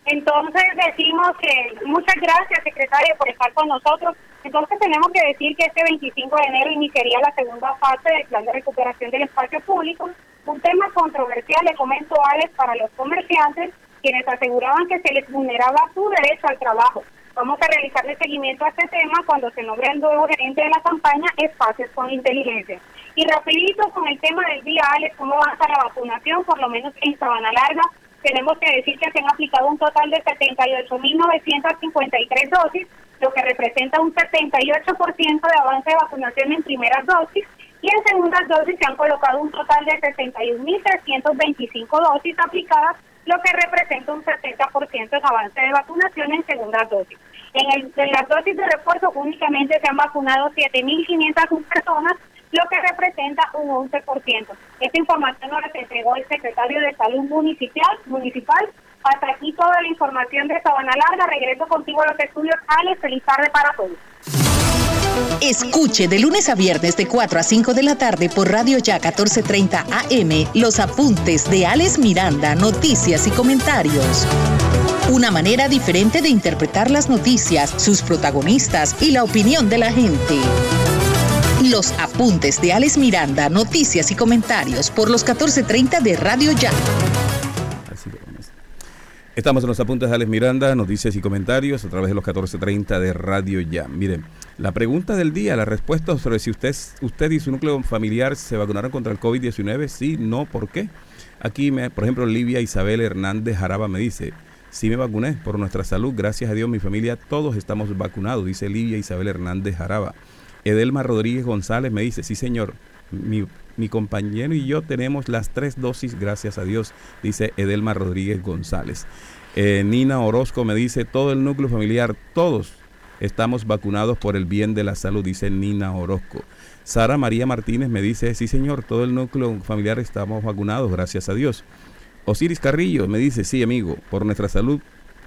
[SPEAKER 6] Entonces decimos que muchas gracias, secretario, por estar con nosotros. Entonces tenemos que decir que este 25 de enero iniciaría la segunda fase del plan de recuperación del espacio público, un tema controversial, le comento, Alex, para los comerciantes, quienes aseguraban que se les vulneraba su derecho al trabajo. Vamos a realizarle seguimiento a este tema cuando se nombre el nuevo gerente de la campaña Espacios con Inteligencia. Y rapidito con el tema del día, Alex, cómo avanza la vacunación, por lo menos en Sabana Larga, tenemos que decir que se han aplicado un total de 78.953 dosis, lo que representa un 78% de avance de vacunación en primeras dosis y en segundas dosis se han colocado un total de 61.325 dosis aplicadas, lo que representa un 70% de avance de vacunación en segundas dosis. En, el, en las dosis de refuerzo únicamente se han vacunado 7.500 personas, lo que representa un 11%. Esta información nos la entregó el secretario de Salud Municipal. municipal. Hasta aquí toda la información de Sabana Larga. Regreso contigo a los estudios. Alex, feliz tarde para todos.
[SPEAKER 8] Escuche de lunes a viernes de 4 a 5 de la tarde por Radio Ya 1430 AM los apuntes de Alex Miranda, noticias y comentarios. Una manera diferente de interpretar las noticias, sus protagonistas y la opinión de la gente. Los apuntes de Alex Miranda, noticias y comentarios por los 14.30 de Radio Ya.
[SPEAKER 1] Estamos en los apuntes de Alex Miranda, noticias y comentarios a través de los 14.30 de Radio Ya. Miren, la pregunta del día, la respuesta sobre si usted, usted y su núcleo familiar se vacunaron contra el COVID-19, sí, no, ¿por qué? Aquí, por ejemplo, Livia Isabel Hernández Jaraba me dice, sí me vacuné por nuestra salud, gracias a Dios, mi familia, todos estamos vacunados, dice Livia Isabel Hernández Jaraba. Edelma Rodríguez González me dice, sí señor, mi, compañero y yo tenemos las tres dosis, gracias a Dios, dice Edelma Rodríguez González. Eh, Nina Orozco me dice, todo el núcleo familiar, todos estamos vacunados por el bien de la salud, dice Nina Orozco. Sara María Martínez me dice, sí señor, todo el núcleo familiar estamos vacunados, gracias a Dios. Osiris Carrillo me dice, sí amigo, por nuestra salud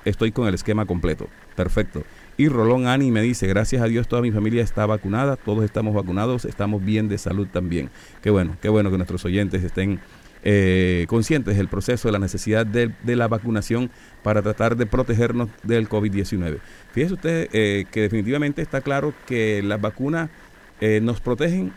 [SPEAKER 1] estoy con el esquema completo. Perfecto. Y Rolón Ani me dice, gracias a Dios toda mi familia está vacunada, todos estamos vacunados, estamos bien de salud también. Qué bueno, qué bueno que nuestros oyentes estén eh, conscientes del proceso, de la necesidad de, la vacunación para tratar de protegernos del COVID-19. Fíjese usted eh, que definitivamente está claro que las vacunas eh, nos protegen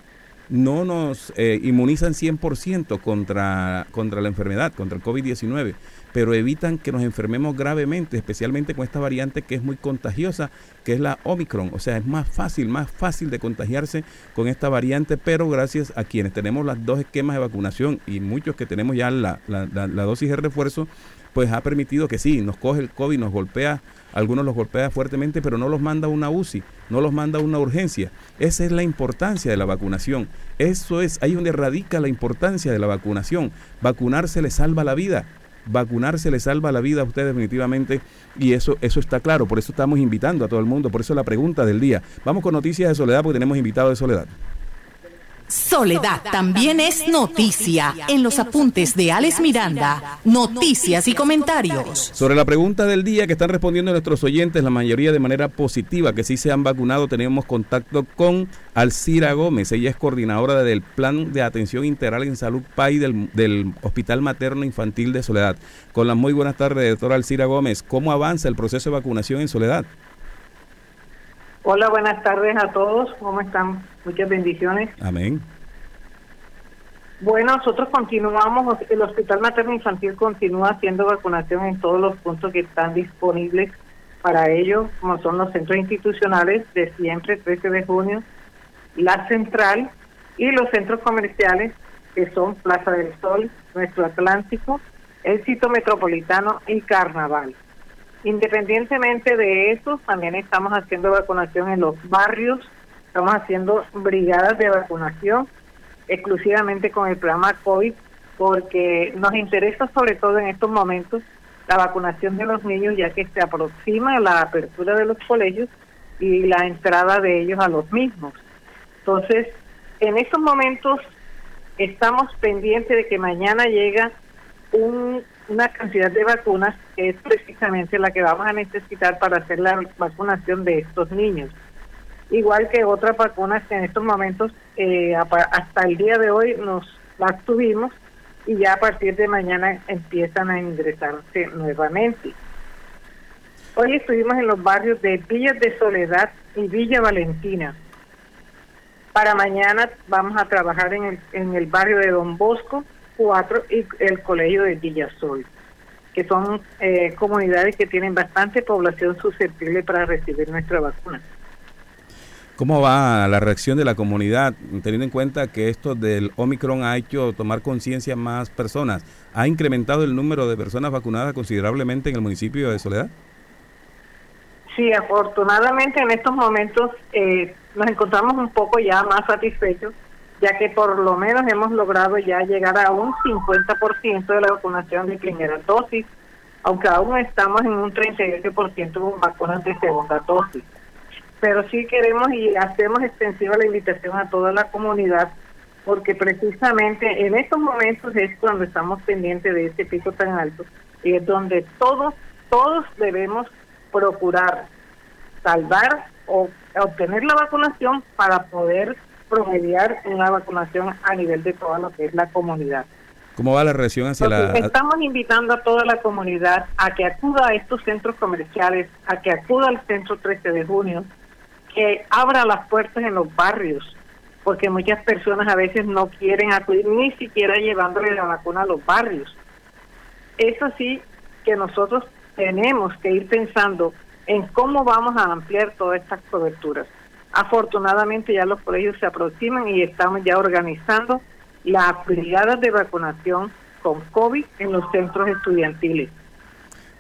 [SPEAKER 1] no nos inmunizan 100% contra, contra la enfermedad, contra el COVID-19, pero evitan que nos enfermemos gravemente, especialmente con esta variante que es muy contagiosa, que es la Omicron. O sea, es más fácil, más fácil de contagiarse con esta variante, pero gracias a quienes tenemos las dos esquemas de vacunación y muchos que tenemos ya la, la, dosis de refuerzo, pues ha permitido que sí, nos coge el COVID, nos golpea, algunos los golpea fuertemente, pero no los manda a una UCI, no los manda a una urgencia. Esa es la importancia de la vacunación. Eso es ahí donde radica la importancia de la vacunación. Vacunarse le salva la vida vacunarse le salva la vida a usted definitivamente y eso, eso está claro, por eso estamos invitando a todo el mundo, por eso la pregunta del día. Vamos con noticias de Soledad porque tenemos invitado de Soledad.
[SPEAKER 8] Soledad también es noticia en los apuntes de Alex Miranda, noticias y comentarios.
[SPEAKER 1] Sobre la pregunta del día que están respondiendo nuestros oyentes, la mayoría de manera positiva, que sí se han vacunado, tenemos contacto con Alcira Gómez, ella es coordinadora del Plan de Atención Integral en Salud PAI del, del Hospital Materno Infantil de Soledad. Con las muy buenas tardes, doctora Alcira Gómez, ¿cómo avanza el proceso de vacunación en Soledad?
[SPEAKER 9] Hola, buenas tardes a todos. ¿Cómo están? Muchas bendiciones.
[SPEAKER 1] Amén.
[SPEAKER 9] Bueno, nosotros continuamos, el Hospital Materno Infantil continúa haciendo vacunación en todos los puntos que están disponibles para ello, como son los centros institucionales de siempre, 13 de junio, la central y los centros comerciales que son Plaza del Sol, Nuestro Atlántico, el sitio metropolitano y Carnaval. Independientemente de eso, también estamos haciendo vacunación en los barrios, estamos haciendo brigadas de vacunación exclusivamente con el programa COVID, porque nos interesa sobre todo en estos momentos la vacunación de los niños, ya que se aproxima la apertura de los colegios y la entrada de ellos a los mismos. Entonces, en estos momentos estamos pendientes de que mañana llega una cantidad de vacunas que es precisamente la que vamos a necesitar para hacer la vacunación de estos niños. Igual que otras vacunas que en estos momentos, eh, hasta el día de hoy, nos las tuvimos y ya a partir de mañana empiezan a ingresarse nuevamente. Hoy estuvimos en los barrios de Villas de Soledad y Villa Valentina. Para mañana vamos a trabajar en el, en el barrio de Don Bosco 4 y el colegio de Villasol, que son eh, comunidades que tienen bastante población susceptible para recibir nuestra vacuna.
[SPEAKER 1] ¿Cómo va la reacción de la comunidad, teniendo en cuenta que esto del Omicron ha hecho tomar conciencia más personas? ¿Ha incrementado el número de personas vacunadas considerablemente en el municipio de Soledad?
[SPEAKER 9] Sí, afortunadamente en estos momentos eh, nos encontramos un poco ya más satisfechos, ya que por lo menos hemos logrado ya llegar a un 50% de la vacunación de primera dosis, aunque aún estamos en un 38% con vacunas de segunda dosis. Pero sí queremos y hacemos extensiva la invitación a toda la comunidad, porque precisamente en estos momentos es cuando estamos pendientes de este pico tan alto y es donde todos, todos debemos procurar salvar o obtener la vacunación para poder promediar una vacunación a nivel de toda lo que es la comunidad.
[SPEAKER 1] ¿Cómo va la reacción hacia la...?
[SPEAKER 9] Estamos invitando a toda la comunidad a que acuda a estos centros comerciales, a que acuda al centro 13 de junio, que abra las puertas en los barrios, porque muchas personas a veces no quieren acudir ni siquiera llevándole la vacuna a los barrios. Eso sí que nosotros tenemos que ir pensando en cómo vamos a ampliar todas estas coberturas. Afortunadamente ya los colegios se aproximan y estamos ya organizando las brigadas de vacunación con COVID en los centros estudiantiles.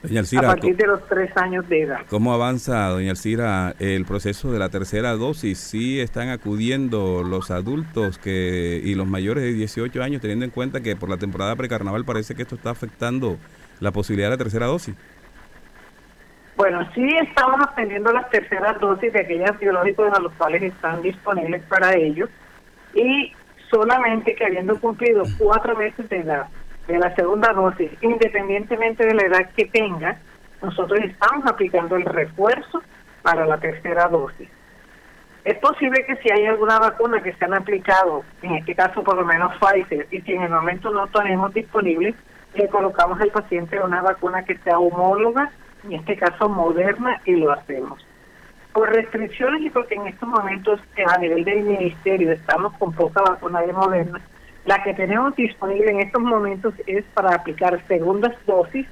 [SPEAKER 1] Doña Alcira,
[SPEAKER 9] a partir de los tres años de edad.
[SPEAKER 1] ¿Cómo avanza, doña Alcira, el proceso de la tercera dosis? ¿Sí están acudiendo los adultos que y los mayores de 18 años, teniendo en cuenta que por la temporada precarnaval parece que esto está afectando la posibilidad de la tercera dosis?
[SPEAKER 9] Bueno, sí estamos obteniendo las terceras dosis de aquellas biológicos a los cuales están disponibles para ellos y solamente que habiendo cumplido cuatro meses de edad de la segunda dosis, independientemente de la edad que tenga, nosotros estamos aplicando el refuerzo para la tercera dosis. Es posible que si hay alguna vacuna que se han aplicado, en este caso por lo menos Pfizer, y si en el momento no tenemos disponible, le colocamos al paciente una vacuna que sea homóloga en este caso Moderna, y lo hacemos. Por restricciones y porque en estos momentos a nivel del ministerio estamos con poca vacuna de Moderna, la que tenemos disponible en estos momentos es para aplicar segundas dosis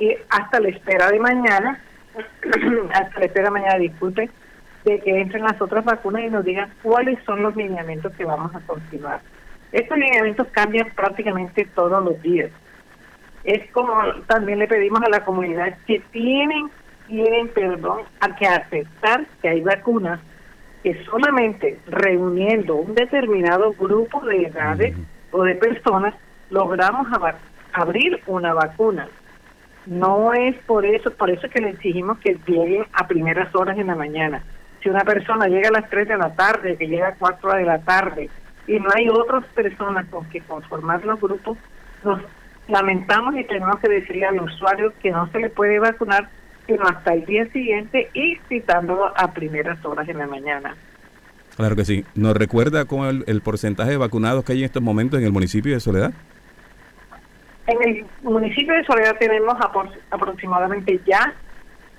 [SPEAKER 9] y hasta la espera de mañana, hasta la espera de mañana, disculpe, de que entren las otras vacunas y nos digan cuáles son los lineamientos que vamos a continuar. Estos lineamientos cambian prácticamente todos los días es como también le pedimos a la comunidad que tienen, tienen, perdón, a que aceptar que hay vacunas que solamente reuniendo un determinado grupo de edades o de personas logramos abrir una vacuna. No es por eso, por eso que le exigimos que lleguen a primeras horas en la mañana. Si una persona llega a las 3 de la tarde, que llega a 4 de la tarde, y no hay otras personas con que conformar los grupos, nos lamentamos y tenemos que decirle al usuario que no se le puede vacunar sino hasta el día siguiente y citándolo a primeras horas de la mañana.
[SPEAKER 1] Claro que sí. ¿Nos recuerda con el, porcentaje de vacunados que hay en estos momentos en el municipio de Soledad?
[SPEAKER 9] En el municipio de Soledad tenemos aproximadamente ya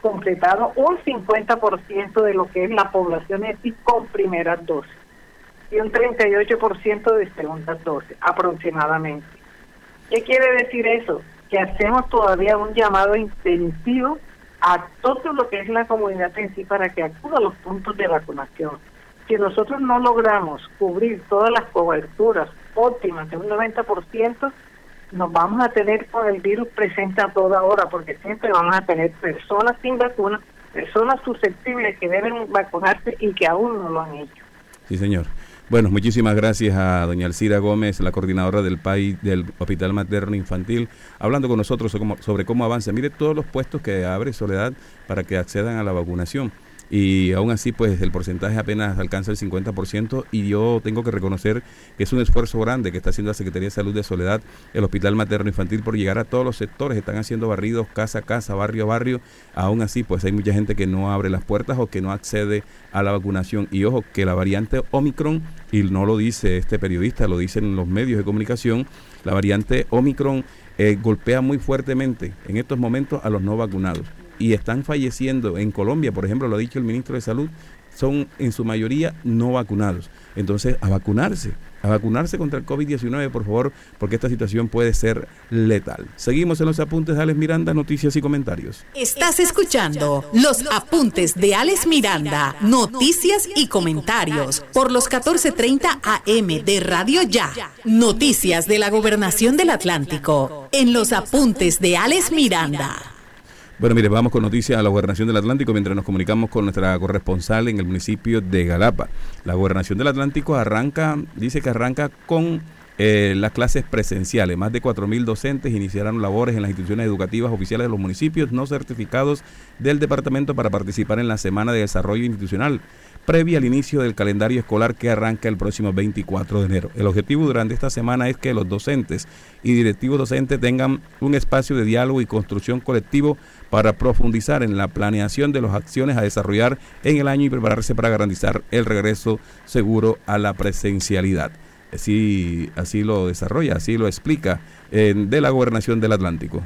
[SPEAKER 9] completado un 50% de lo que es la población EPI con primeras dosis y un 38% de segundas dosis aproximadamente. ¿Qué quiere decir eso? Que hacemos todavía un llamado intensivo a todo lo que es la comunidad en sí para que acuda a los puntos de vacunación. Si nosotros no logramos cubrir todas las coberturas óptimas de un 90%, nos vamos a tener con el virus presente a toda hora, porque siempre vamos a tener personas sin vacuna, personas susceptibles que deben vacunarse y que aún no lo han hecho.
[SPEAKER 1] Sí, señor. Bueno, muchísimas gracias a doña Alcira Gómez, la coordinadora del PAI del Hospital Materno Infantil, hablando con nosotros sobre cómo avanza. Mire todos los puestos que abre Soledad para que accedan a la vacunación y aún así pues el porcentaje apenas alcanza el 50% y yo tengo que reconocer que es un esfuerzo grande que está haciendo la Secretaría de Salud de Soledad, el Hospital Materno Infantil por llegar a todos los sectores, están haciendo barridos casa a casa, barrio a barrio, aún así pues hay mucha gente que no abre las puertas o que no accede a la vacunación. Y ojo que la variante Omicron, y no lo dice este periodista, lo dicen los medios de comunicación, la variante Omicron eh, golpea muy fuertemente en estos momentos a los no vacunados y están falleciendo en Colombia, por ejemplo, lo ha dicho el ministro de Salud, son en su mayoría no vacunados. Entonces, a vacunarse, a vacunarse contra el COVID-19, por favor, porque esta situación puede ser letal. Seguimos en los apuntes de Alex Miranda, noticias y comentarios.
[SPEAKER 2] Estás escuchando los apuntes de Alex Miranda, noticias y comentarios por los 14:30 AM de Radio Ya. Noticias de la Gobernación del Atlántico en los apuntes de Alex Miranda.
[SPEAKER 1] Bueno, mire, vamos con noticias a la Gobernación del Atlántico mientras nos comunicamos con nuestra corresponsal en el municipio de Galapa. La Gobernación del Atlántico arranca, dice que arranca con eh, las clases presenciales. Más de 4.000 docentes iniciarán labores en las instituciones educativas oficiales de los municipios no certificados del departamento para participar en la Semana de Desarrollo Institucional previa al inicio del calendario escolar que arranca el próximo 24 de enero. El objetivo durante esta semana es que los docentes y directivos docentes tengan un espacio de diálogo y construcción colectivo para profundizar en la planeación de las acciones a desarrollar en el año y prepararse para garantizar el regreso seguro a la presencialidad. Así, así lo desarrolla, así lo explica de la gobernación del Atlántico.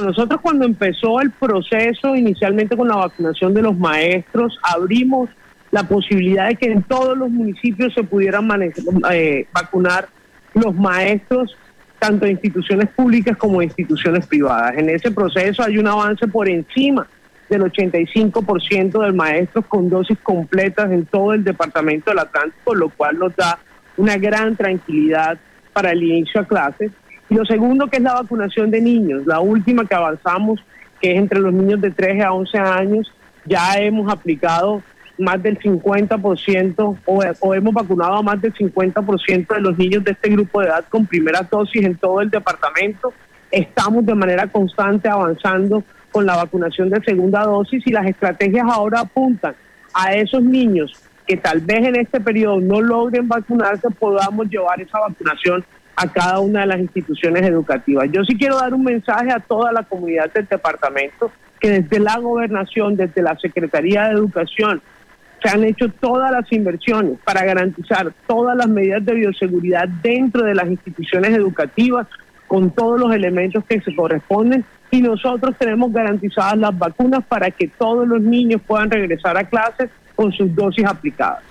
[SPEAKER 10] Nosotros cuando empezó el proceso, inicialmente con la vacunación de los maestros, abrimos la posibilidad de que en todos los municipios se pudieran eh, vacunar los maestros, tanto de instituciones públicas como de instituciones privadas. En ese proceso hay un avance por encima del 85% de maestros con dosis completas en todo el departamento del Atlántico, lo cual nos da una gran tranquilidad para el inicio a clases. Y lo segundo que es la vacunación de niños, la última que avanzamos, que es entre los niños de 13 a 11 años, ya hemos aplicado más del 50% o, o hemos vacunado a más del 50% de los niños de este grupo de edad con primera dosis en todo el departamento. Estamos de manera constante avanzando con la vacunación de segunda dosis y las estrategias ahora apuntan a esos niños que tal vez en este periodo no logren vacunarse, podamos llevar esa vacunación a cada una de las instituciones educativas. Yo sí quiero dar un mensaje a toda la comunidad del departamento que desde la gobernación, desde la Secretaría de Educación, se han hecho todas las inversiones para garantizar todas las medidas de bioseguridad dentro de las instituciones educativas con todos los elementos que se corresponden y nosotros tenemos garantizadas las vacunas para que todos los niños puedan regresar a clases con sus dosis aplicadas.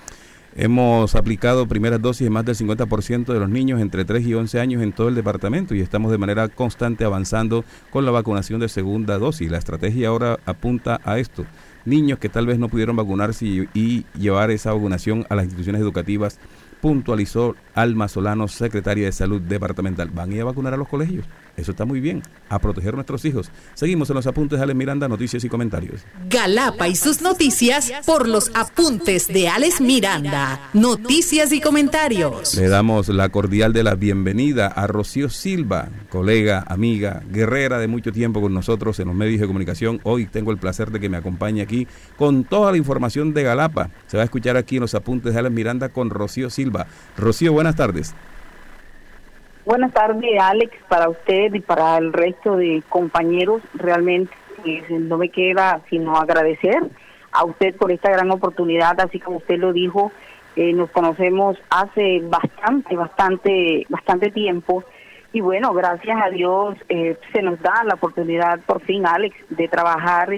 [SPEAKER 1] Hemos aplicado primeras dosis de más del 50% de los niños entre 3 y 11 años en todo el departamento y estamos de manera constante avanzando con la vacunación de segunda dosis. La estrategia ahora apunta a esto, niños que tal vez no pudieron vacunarse y, llevar esa vacunación a las instituciones educativas, puntualizó Alma Solano, secretaria de Salud Departamental. ¿Van a ir a vacunar a los colegios? Eso está muy bien. A proteger a nuestros hijos. Seguimos en los apuntes de Alex Miranda, noticias y comentarios.
[SPEAKER 2] Galapa y sus noticias por los apuntes de Alex Miranda. Noticias y comentarios.
[SPEAKER 1] Le damos la cordial de la bienvenida a Rocío Silva, colega, amiga, guerrera de mucho tiempo con nosotros en los medios de comunicación. Hoy tengo el placer de que me acompañe aquí con toda la información de Galapa. Se va a escuchar aquí en los apuntes de Alex Miranda con Rocío Silva. Rocío, buenas tardes.
[SPEAKER 4] Buenas tardes, Alex, para usted y para el resto de compañeros. Realmente pues, no me queda sino agradecer a usted por esta gran oportunidad, así como usted lo dijo, eh, nos conocemos hace bastante, bastante, bastante tiempo. Y bueno, gracias a Dios eh, se nos da la oportunidad por fin, Alex, de trabajar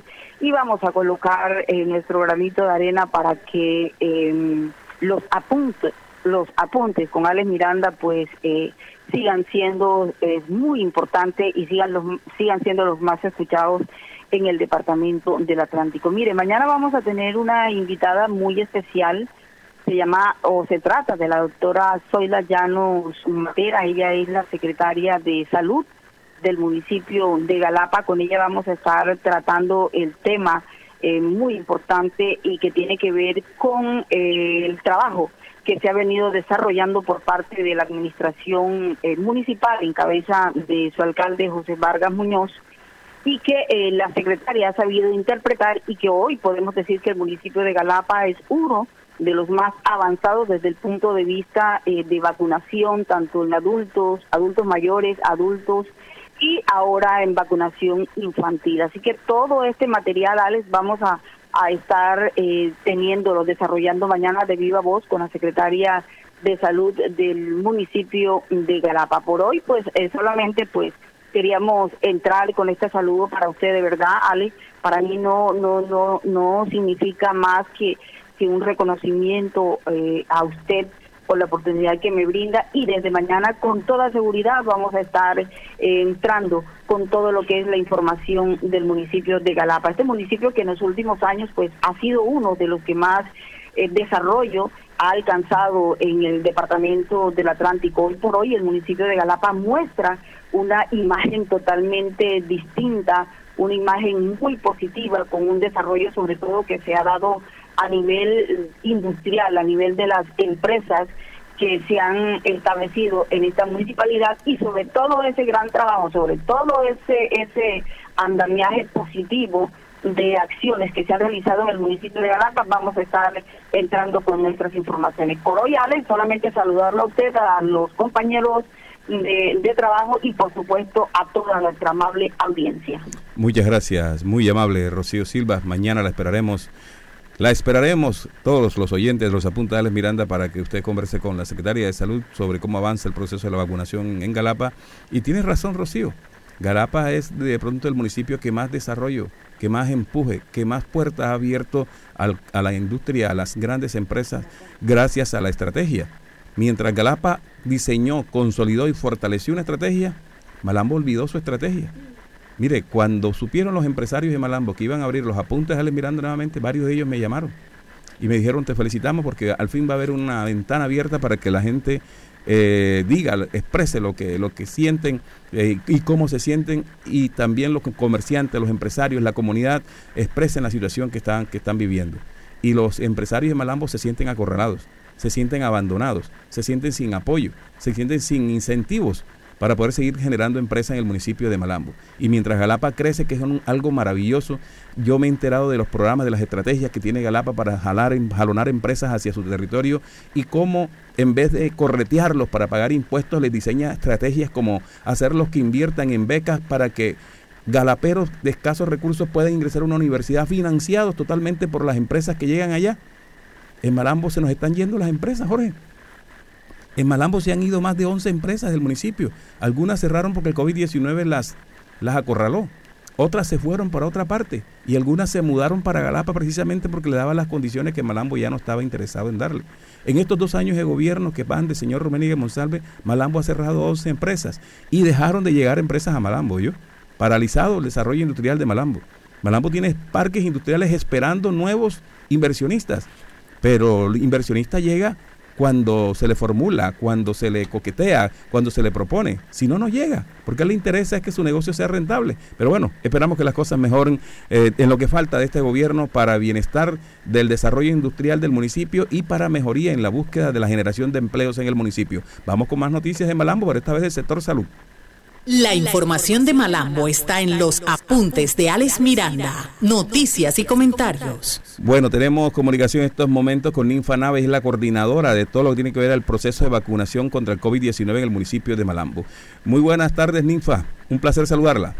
[SPEAKER 4] y vamos a colocar eh, nuestro granito de arena para que em, los apuntes, los apuntes con Alex Miranda, pues
[SPEAKER 11] sigan siendo muy importantes y sigan, los, sigan siendo los más escuchados en el departamento del Atlántico. Mire, mañana vamos a tener una invitada muy especial, se llama o se trata de la doctora Zoila Llanos Matera, ella es la secretaria de salud del municipio de Galapa, con ella vamos a estar tratando el tema eh, muy importante y que tiene que ver con eh, el trabajo que se ha venido desarrollando por parte de la administración eh, municipal en cabeza de su alcalde José Vargas Muñoz y que eh, la secretaria ha sabido interpretar y que hoy podemos decir que el municipio de Galapa es uno de los más avanzados desde el punto de vista eh, de vacunación, tanto en adultos, adultos mayores, adultos y ahora en vacunación infantil. Así que todo este material, Alex, vamos a, a estar eh, teniéndolo, desarrollando mañana de viva voz con la secretaria de salud del municipio de Galapa. Por hoy, pues solamente pues queríamos entrar con este saludo para usted de verdad, Ale. Para mí no no no no significa más que, que un reconocimiento eh, a usted por la oportunidad que me brinda y desde mañana con toda seguridad vamos a estar eh, entrando con todo lo que es la información del municipio de Galapa. Este municipio que en los últimos años pues ha sido uno de los que más eh, desarrollo ha alcanzado en el departamento del Atlántico. Hoy por hoy el municipio de Galapa muestra una imagen totalmente distinta, una imagen muy positiva con un desarrollo sobre todo que se ha dado a nivel industrial, a nivel de las empresas que se han establecido en esta municipalidad y sobre todo ese gran trabajo, sobre todo ese ese andamiaje positivo de acciones que se han realizado en el municipio de Galapa, vamos a estar entrando con nuestras informaciones. Por solamente saludarlo a usted, a los compañeros de, trabajo y por supuesto a toda nuestra amable audiencia.
[SPEAKER 1] Muchas gracias, muy amable Rocío Silva. Mañana la esperaremos. La esperaremos todos los oyentes, los apuntales Miranda, para que usted converse con la Secretaria de Salud sobre cómo avanza el proceso de la vacunación en Galapa. Y tiene razón, Rocío. Galapa es de pronto el municipio que más desarrollo, que más empuje, que más puertas ha abierto a la industria, a las grandes empresas, gracias a la estrategia. Mientras Galapa diseñó, consolidó y fortaleció una estrategia, Malambo olvidó su estrategia. Mire, cuando supieron los empresarios de Malambo que iban a abrir los apuntes al Miranda nuevamente, varios de ellos me llamaron y me dijeron te felicitamos porque al fin va a haber una ventana abierta para que la gente eh, diga, exprese lo que, lo que sienten eh, y cómo se sienten y también los comerciantes, los empresarios, la comunidad expresen la situación que están, que están viviendo. Y los empresarios de Malambo se sienten acorralados se sienten abandonados, se sienten sin apoyo, se sienten sin incentivos para poder seguir generando empresas en el municipio de Malambo. Y mientras Galapa crece, que es algo maravilloso, yo me he enterado de los programas, de las estrategias que tiene Galapa para jalar, jalonar empresas hacia su territorio y cómo en vez de corretearlos para pagar impuestos, les diseña estrategias como hacerlos que inviertan en becas para que galaperos de escasos recursos puedan ingresar a una universidad financiados totalmente por las empresas que llegan allá en Malambo se nos están yendo las empresas, Jorge. En Malambo se han ido más de 11 empresas del municipio. Algunas cerraron porque el COVID-19 las, las acorraló. Otras se fueron para otra parte y algunas se mudaron para Galapa precisamente porque le daban las condiciones que Malambo ya no estaba interesado en darle. En estos dos años de gobierno que van de señor Roménigue Monsalve, Malambo ha cerrado 11 empresas y dejaron de llegar empresas a Malambo, ¿yo? Paralizado el desarrollo industrial de Malambo. Malambo tiene parques industriales esperando nuevos inversionistas pero el inversionista llega cuando se le formula, cuando se le coquetea, cuando se le propone. Si no, no llega, porque le interesa es que su negocio sea rentable. Pero bueno, esperamos que las cosas mejoren eh, en lo que falta de este gobierno para bienestar del desarrollo industrial del municipio y para mejoría en la búsqueda de la generación de empleos en el municipio. Vamos con más noticias de Malambo, pero esta vez del sector salud.
[SPEAKER 2] La información de Malambo está en los apuntes de Alex Miranda, noticias y comentarios.
[SPEAKER 1] Bueno, tenemos comunicación en estos momentos con Ninfa Naves, es la coordinadora de todo lo que tiene que ver al proceso de vacunación contra el COVID-19 en el municipio de Malambo. Muy buenas tardes, Ninfa. Un placer saludarla.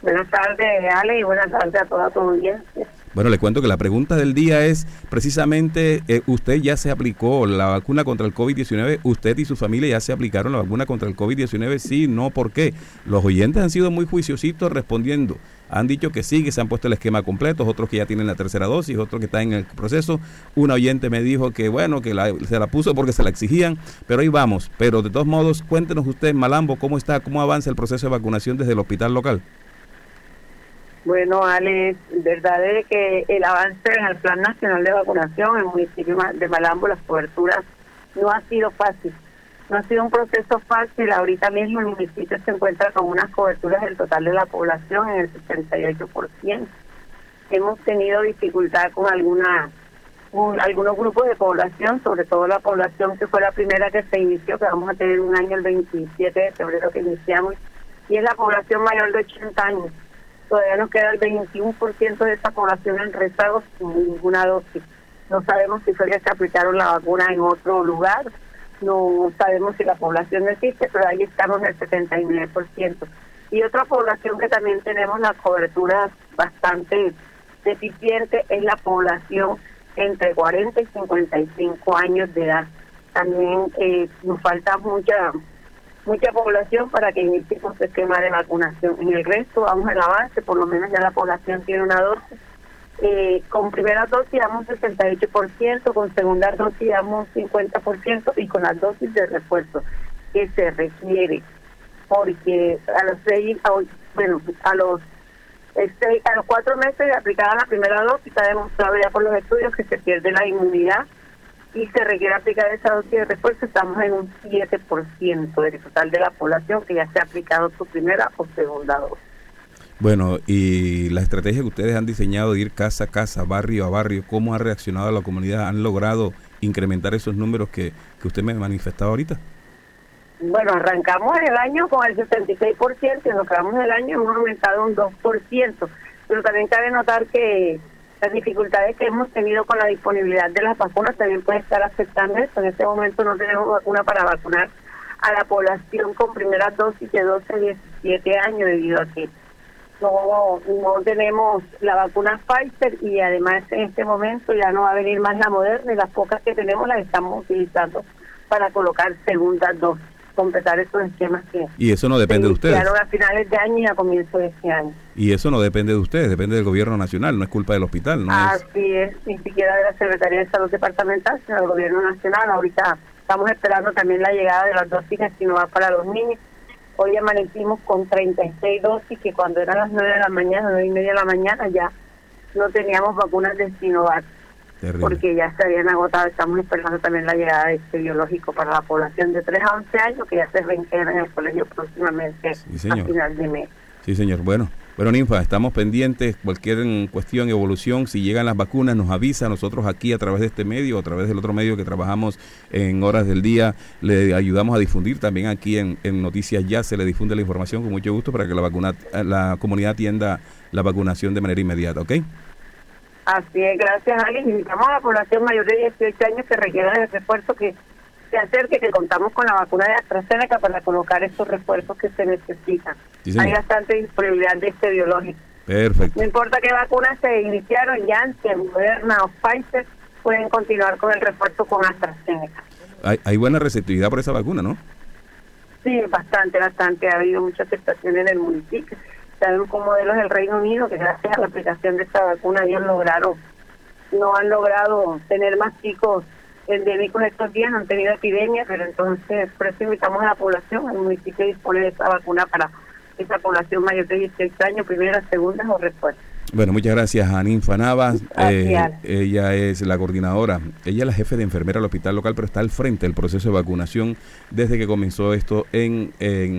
[SPEAKER 11] Buenas tardes, Ale, y buenas tardes a toda tu audiencia.
[SPEAKER 1] Bueno, le cuento que la pregunta del día es precisamente, eh, usted ya se aplicó la vacuna contra el COVID-19, usted y su familia ya se aplicaron la vacuna contra el COVID-19, sí, no, ¿por qué? Los oyentes han sido muy juiciositos respondiendo. Han dicho que sí, que se han puesto el esquema completo, otros que ya tienen la tercera dosis, otros que están en el proceso. Un oyente me dijo que bueno, que se la puso porque se la exigían, pero ahí vamos. Pero de todos modos, cuéntenos usted, Malambo, cómo está, cómo avanza el proceso de vacunación desde el hospital local.
[SPEAKER 4] Bueno, Ale, verdad es que el avance en el Plan Nacional de Vacunación en el municipio de Malambo, las coberturas, no ha sido fácil. No ha sido un proceso fácil. Ahorita mismo el municipio se encuentra con unas coberturas del total de la población en el 68%. Hemos tenido dificultad con alguna algunos grupos de población, sobre todo la población que fue la primera que se inició, que vamos a tener un año el 27 de febrero que iniciamos, y es la población mayor de 80 años todavía nos queda el 21% de esa población en rezago sin ninguna dosis. No sabemos si fue que se aplicaron la vacuna en otro lugar, no sabemos si la población existe, pero ahí estamos en el 79%. Y otra población que también tenemos la cobertura bastante deficiente es la población entre 40 y 55 años de edad. También eh, nos falta mucha mucha población para que inicie con su esquema de vacunación. En el resto vamos en avance, por lo menos ya la población tiene una dosis. Eh, con primera dosis damos 68%, con segunda dosis damos 50% y con las dosis de refuerzo que se requiere, porque a los seis, bueno, a los este, a los cuatro meses de aplicada la primera dosis está demostrado ya por los estudios que se pierde la inmunidad y se requiere aplicar esa dosis de refuerzo, estamos en un 7% del total de la población que ya se ha aplicado su primera o segunda dosis.
[SPEAKER 1] Bueno, y la estrategia que ustedes han diseñado de ir casa a casa, barrio a barrio, ¿cómo ha reaccionado la comunidad? ¿Han logrado incrementar esos números que, que usted me manifestado ahorita?
[SPEAKER 4] Bueno, arrancamos el año con el 66% y nos quedamos el año hemos aumentado un 2%, pero también cabe notar que las dificultades que hemos tenido con la disponibilidad de las vacunas también puede estar afectando esto. En este momento no tenemos vacuna para vacunar a la población con primera dosis de 12 a 17 años debido a que no, no tenemos la vacuna Pfizer y además en este momento ya no va a venir más la Moderna y las pocas que tenemos las estamos utilizando para colocar segunda dosis completar esos esquemas que
[SPEAKER 1] y eso no depende de ustedes.
[SPEAKER 4] a finales de año y a comienzos de este año.
[SPEAKER 1] Y eso no depende de ustedes depende del gobierno nacional no es culpa del hospital no
[SPEAKER 4] así es, ni siquiera de la secretaría de salud departamental sino del gobierno nacional. Ahorita estamos esperando también la llegada de las dosis de Sinovac para los niños. Hoy amanecimos con 36 dosis que cuando eran las 9 de la mañana 9 y media de la mañana ya no teníamos vacunas de Sinovac porque ya se habían agotado. Estamos esperando también la llegada de este biológico para la población de 3 a 11 años, que ya se reintegra en el colegio próximamente a final de mes.
[SPEAKER 1] Sí, señor. Bueno, bueno, Ninfa, estamos pendientes. Cualquier cuestión, evolución, si llegan las vacunas, nos avisa. Nosotros aquí, a través de este medio, a través del otro medio que trabajamos en horas del día, le ayudamos a difundir. También aquí en, en Noticias Ya se le difunde la información con mucho gusto para que la, vacuna, la comunidad atienda la vacunación de manera inmediata, ¿ok?
[SPEAKER 4] Así es, gracias a Invitamos a la población mayor de 18 años que requiera el refuerzo que se acerque, que contamos con la vacuna de AstraZeneca para colocar estos refuerzos que se necesitan. Hay bastante disponibilidad de este biológico.
[SPEAKER 1] Perfecto.
[SPEAKER 4] No importa qué vacunas se iniciaron, Janssen, Moderna o Pfizer, pueden continuar con el refuerzo con AstraZeneca.
[SPEAKER 1] Hay, hay buena receptividad por esa vacuna, ¿no?
[SPEAKER 4] Sí, bastante, bastante. Ha habido mucha aceptación en el municipio sabemos con modelos del Reino Unido que gracias a la aplicación de esta vacuna ellos lograron, no han logrado tener más chicos endémicos estos días, han tenido epidemias, pero entonces por eso invitamos a la población, el municipio dispone de esta vacuna para esa población mayor de 18 años, primeras, segundas o refuerzos.
[SPEAKER 1] Bueno, muchas gracias a Ninfa Navas. Eh, ella es la coordinadora, ella es la jefe de enfermera del hospital local, pero está al frente del proceso de vacunación desde que comenzó esto en,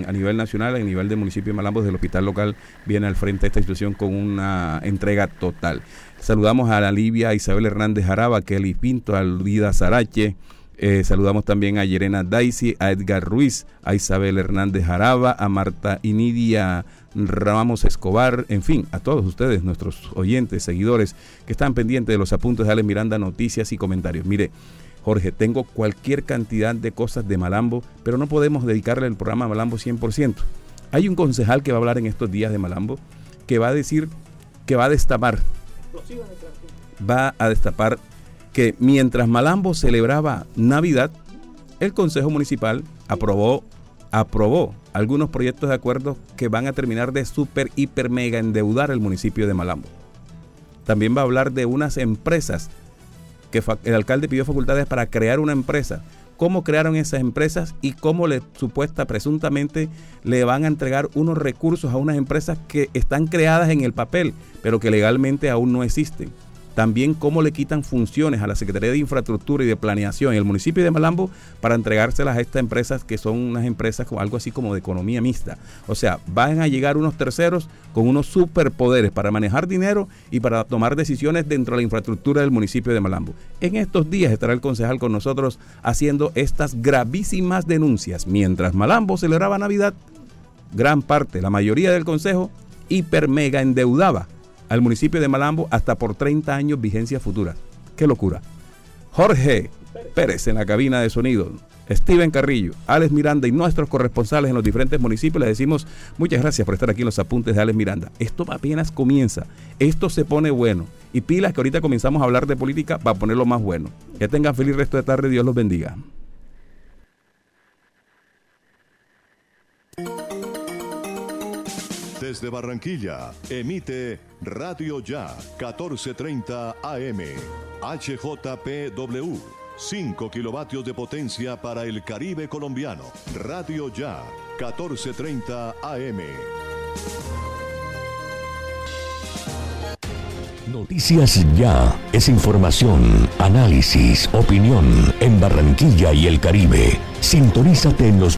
[SPEAKER 1] a nivel nacional, a nivel del municipio de Malambo, desde el hospital local, viene al frente de esta institución con una entrega total. Saludamos a la Livia Isabel Hernández Jaraba, Kelly Pinto, a Lida Sarache, eh, saludamos también a Yerena Daisy, a Edgar Ruiz, a Isabel Hernández Jaraba, a Marta Inidia Ramos Escobar, en fin, a todos ustedes, nuestros oyentes, seguidores, que están pendientes de los apuntes de Ale Miranda, noticias y comentarios. Mire, Jorge, tengo cualquier cantidad de cosas de Malambo, pero no podemos dedicarle el programa a Malambo 100%. Hay un concejal que va a hablar en estos días de Malambo, que va a decir, que va a destapar va a destapar que mientras Malambo celebraba Navidad, el Consejo Municipal aprobó, aprobó algunos proyectos de acuerdo que van a terminar de super, hiper, mega endeudar el municipio de Malambo. También va a hablar de unas empresas que el alcalde pidió facultades para crear una empresa. Cómo crearon esas empresas y cómo le supuesta, presuntamente, le van a entregar unos recursos a unas empresas que están creadas en el papel, pero que legalmente aún no existen. También cómo le quitan funciones a la Secretaría de Infraestructura y de Planeación en el municipio de Malambo para entregárselas a estas empresas que son unas empresas como algo así como de economía mixta. O sea, van a llegar unos terceros con unos superpoderes para manejar dinero y para tomar decisiones dentro de la infraestructura del municipio de Malambo. En estos días estará el concejal con nosotros haciendo estas gravísimas denuncias. Mientras Malambo celebraba Navidad, gran parte, la mayoría del consejo, hiper mega endeudaba al municipio de Malambo hasta por 30 años vigencia futura. ¡Qué locura! Jorge Pérez en la cabina de sonido. Steven Carrillo, Alex Miranda y nuestros corresponsales en los diferentes municipios les decimos muchas gracias por estar aquí en los apuntes de Alex Miranda. Esto apenas comienza, esto se pone bueno y pilas que ahorita comenzamos a hablar de política para ponerlo más bueno. Que tengan feliz resto de tarde, Dios los bendiga.
[SPEAKER 12] Desde Barranquilla, emite Radio Ya 1430 AM, HJPW, 5 kilovatios de potencia para el Caribe colombiano. Radio Ya 1430 AM.
[SPEAKER 13] Noticias Ya es información, análisis, opinión en Barranquilla y el Caribe. Sintonízate en los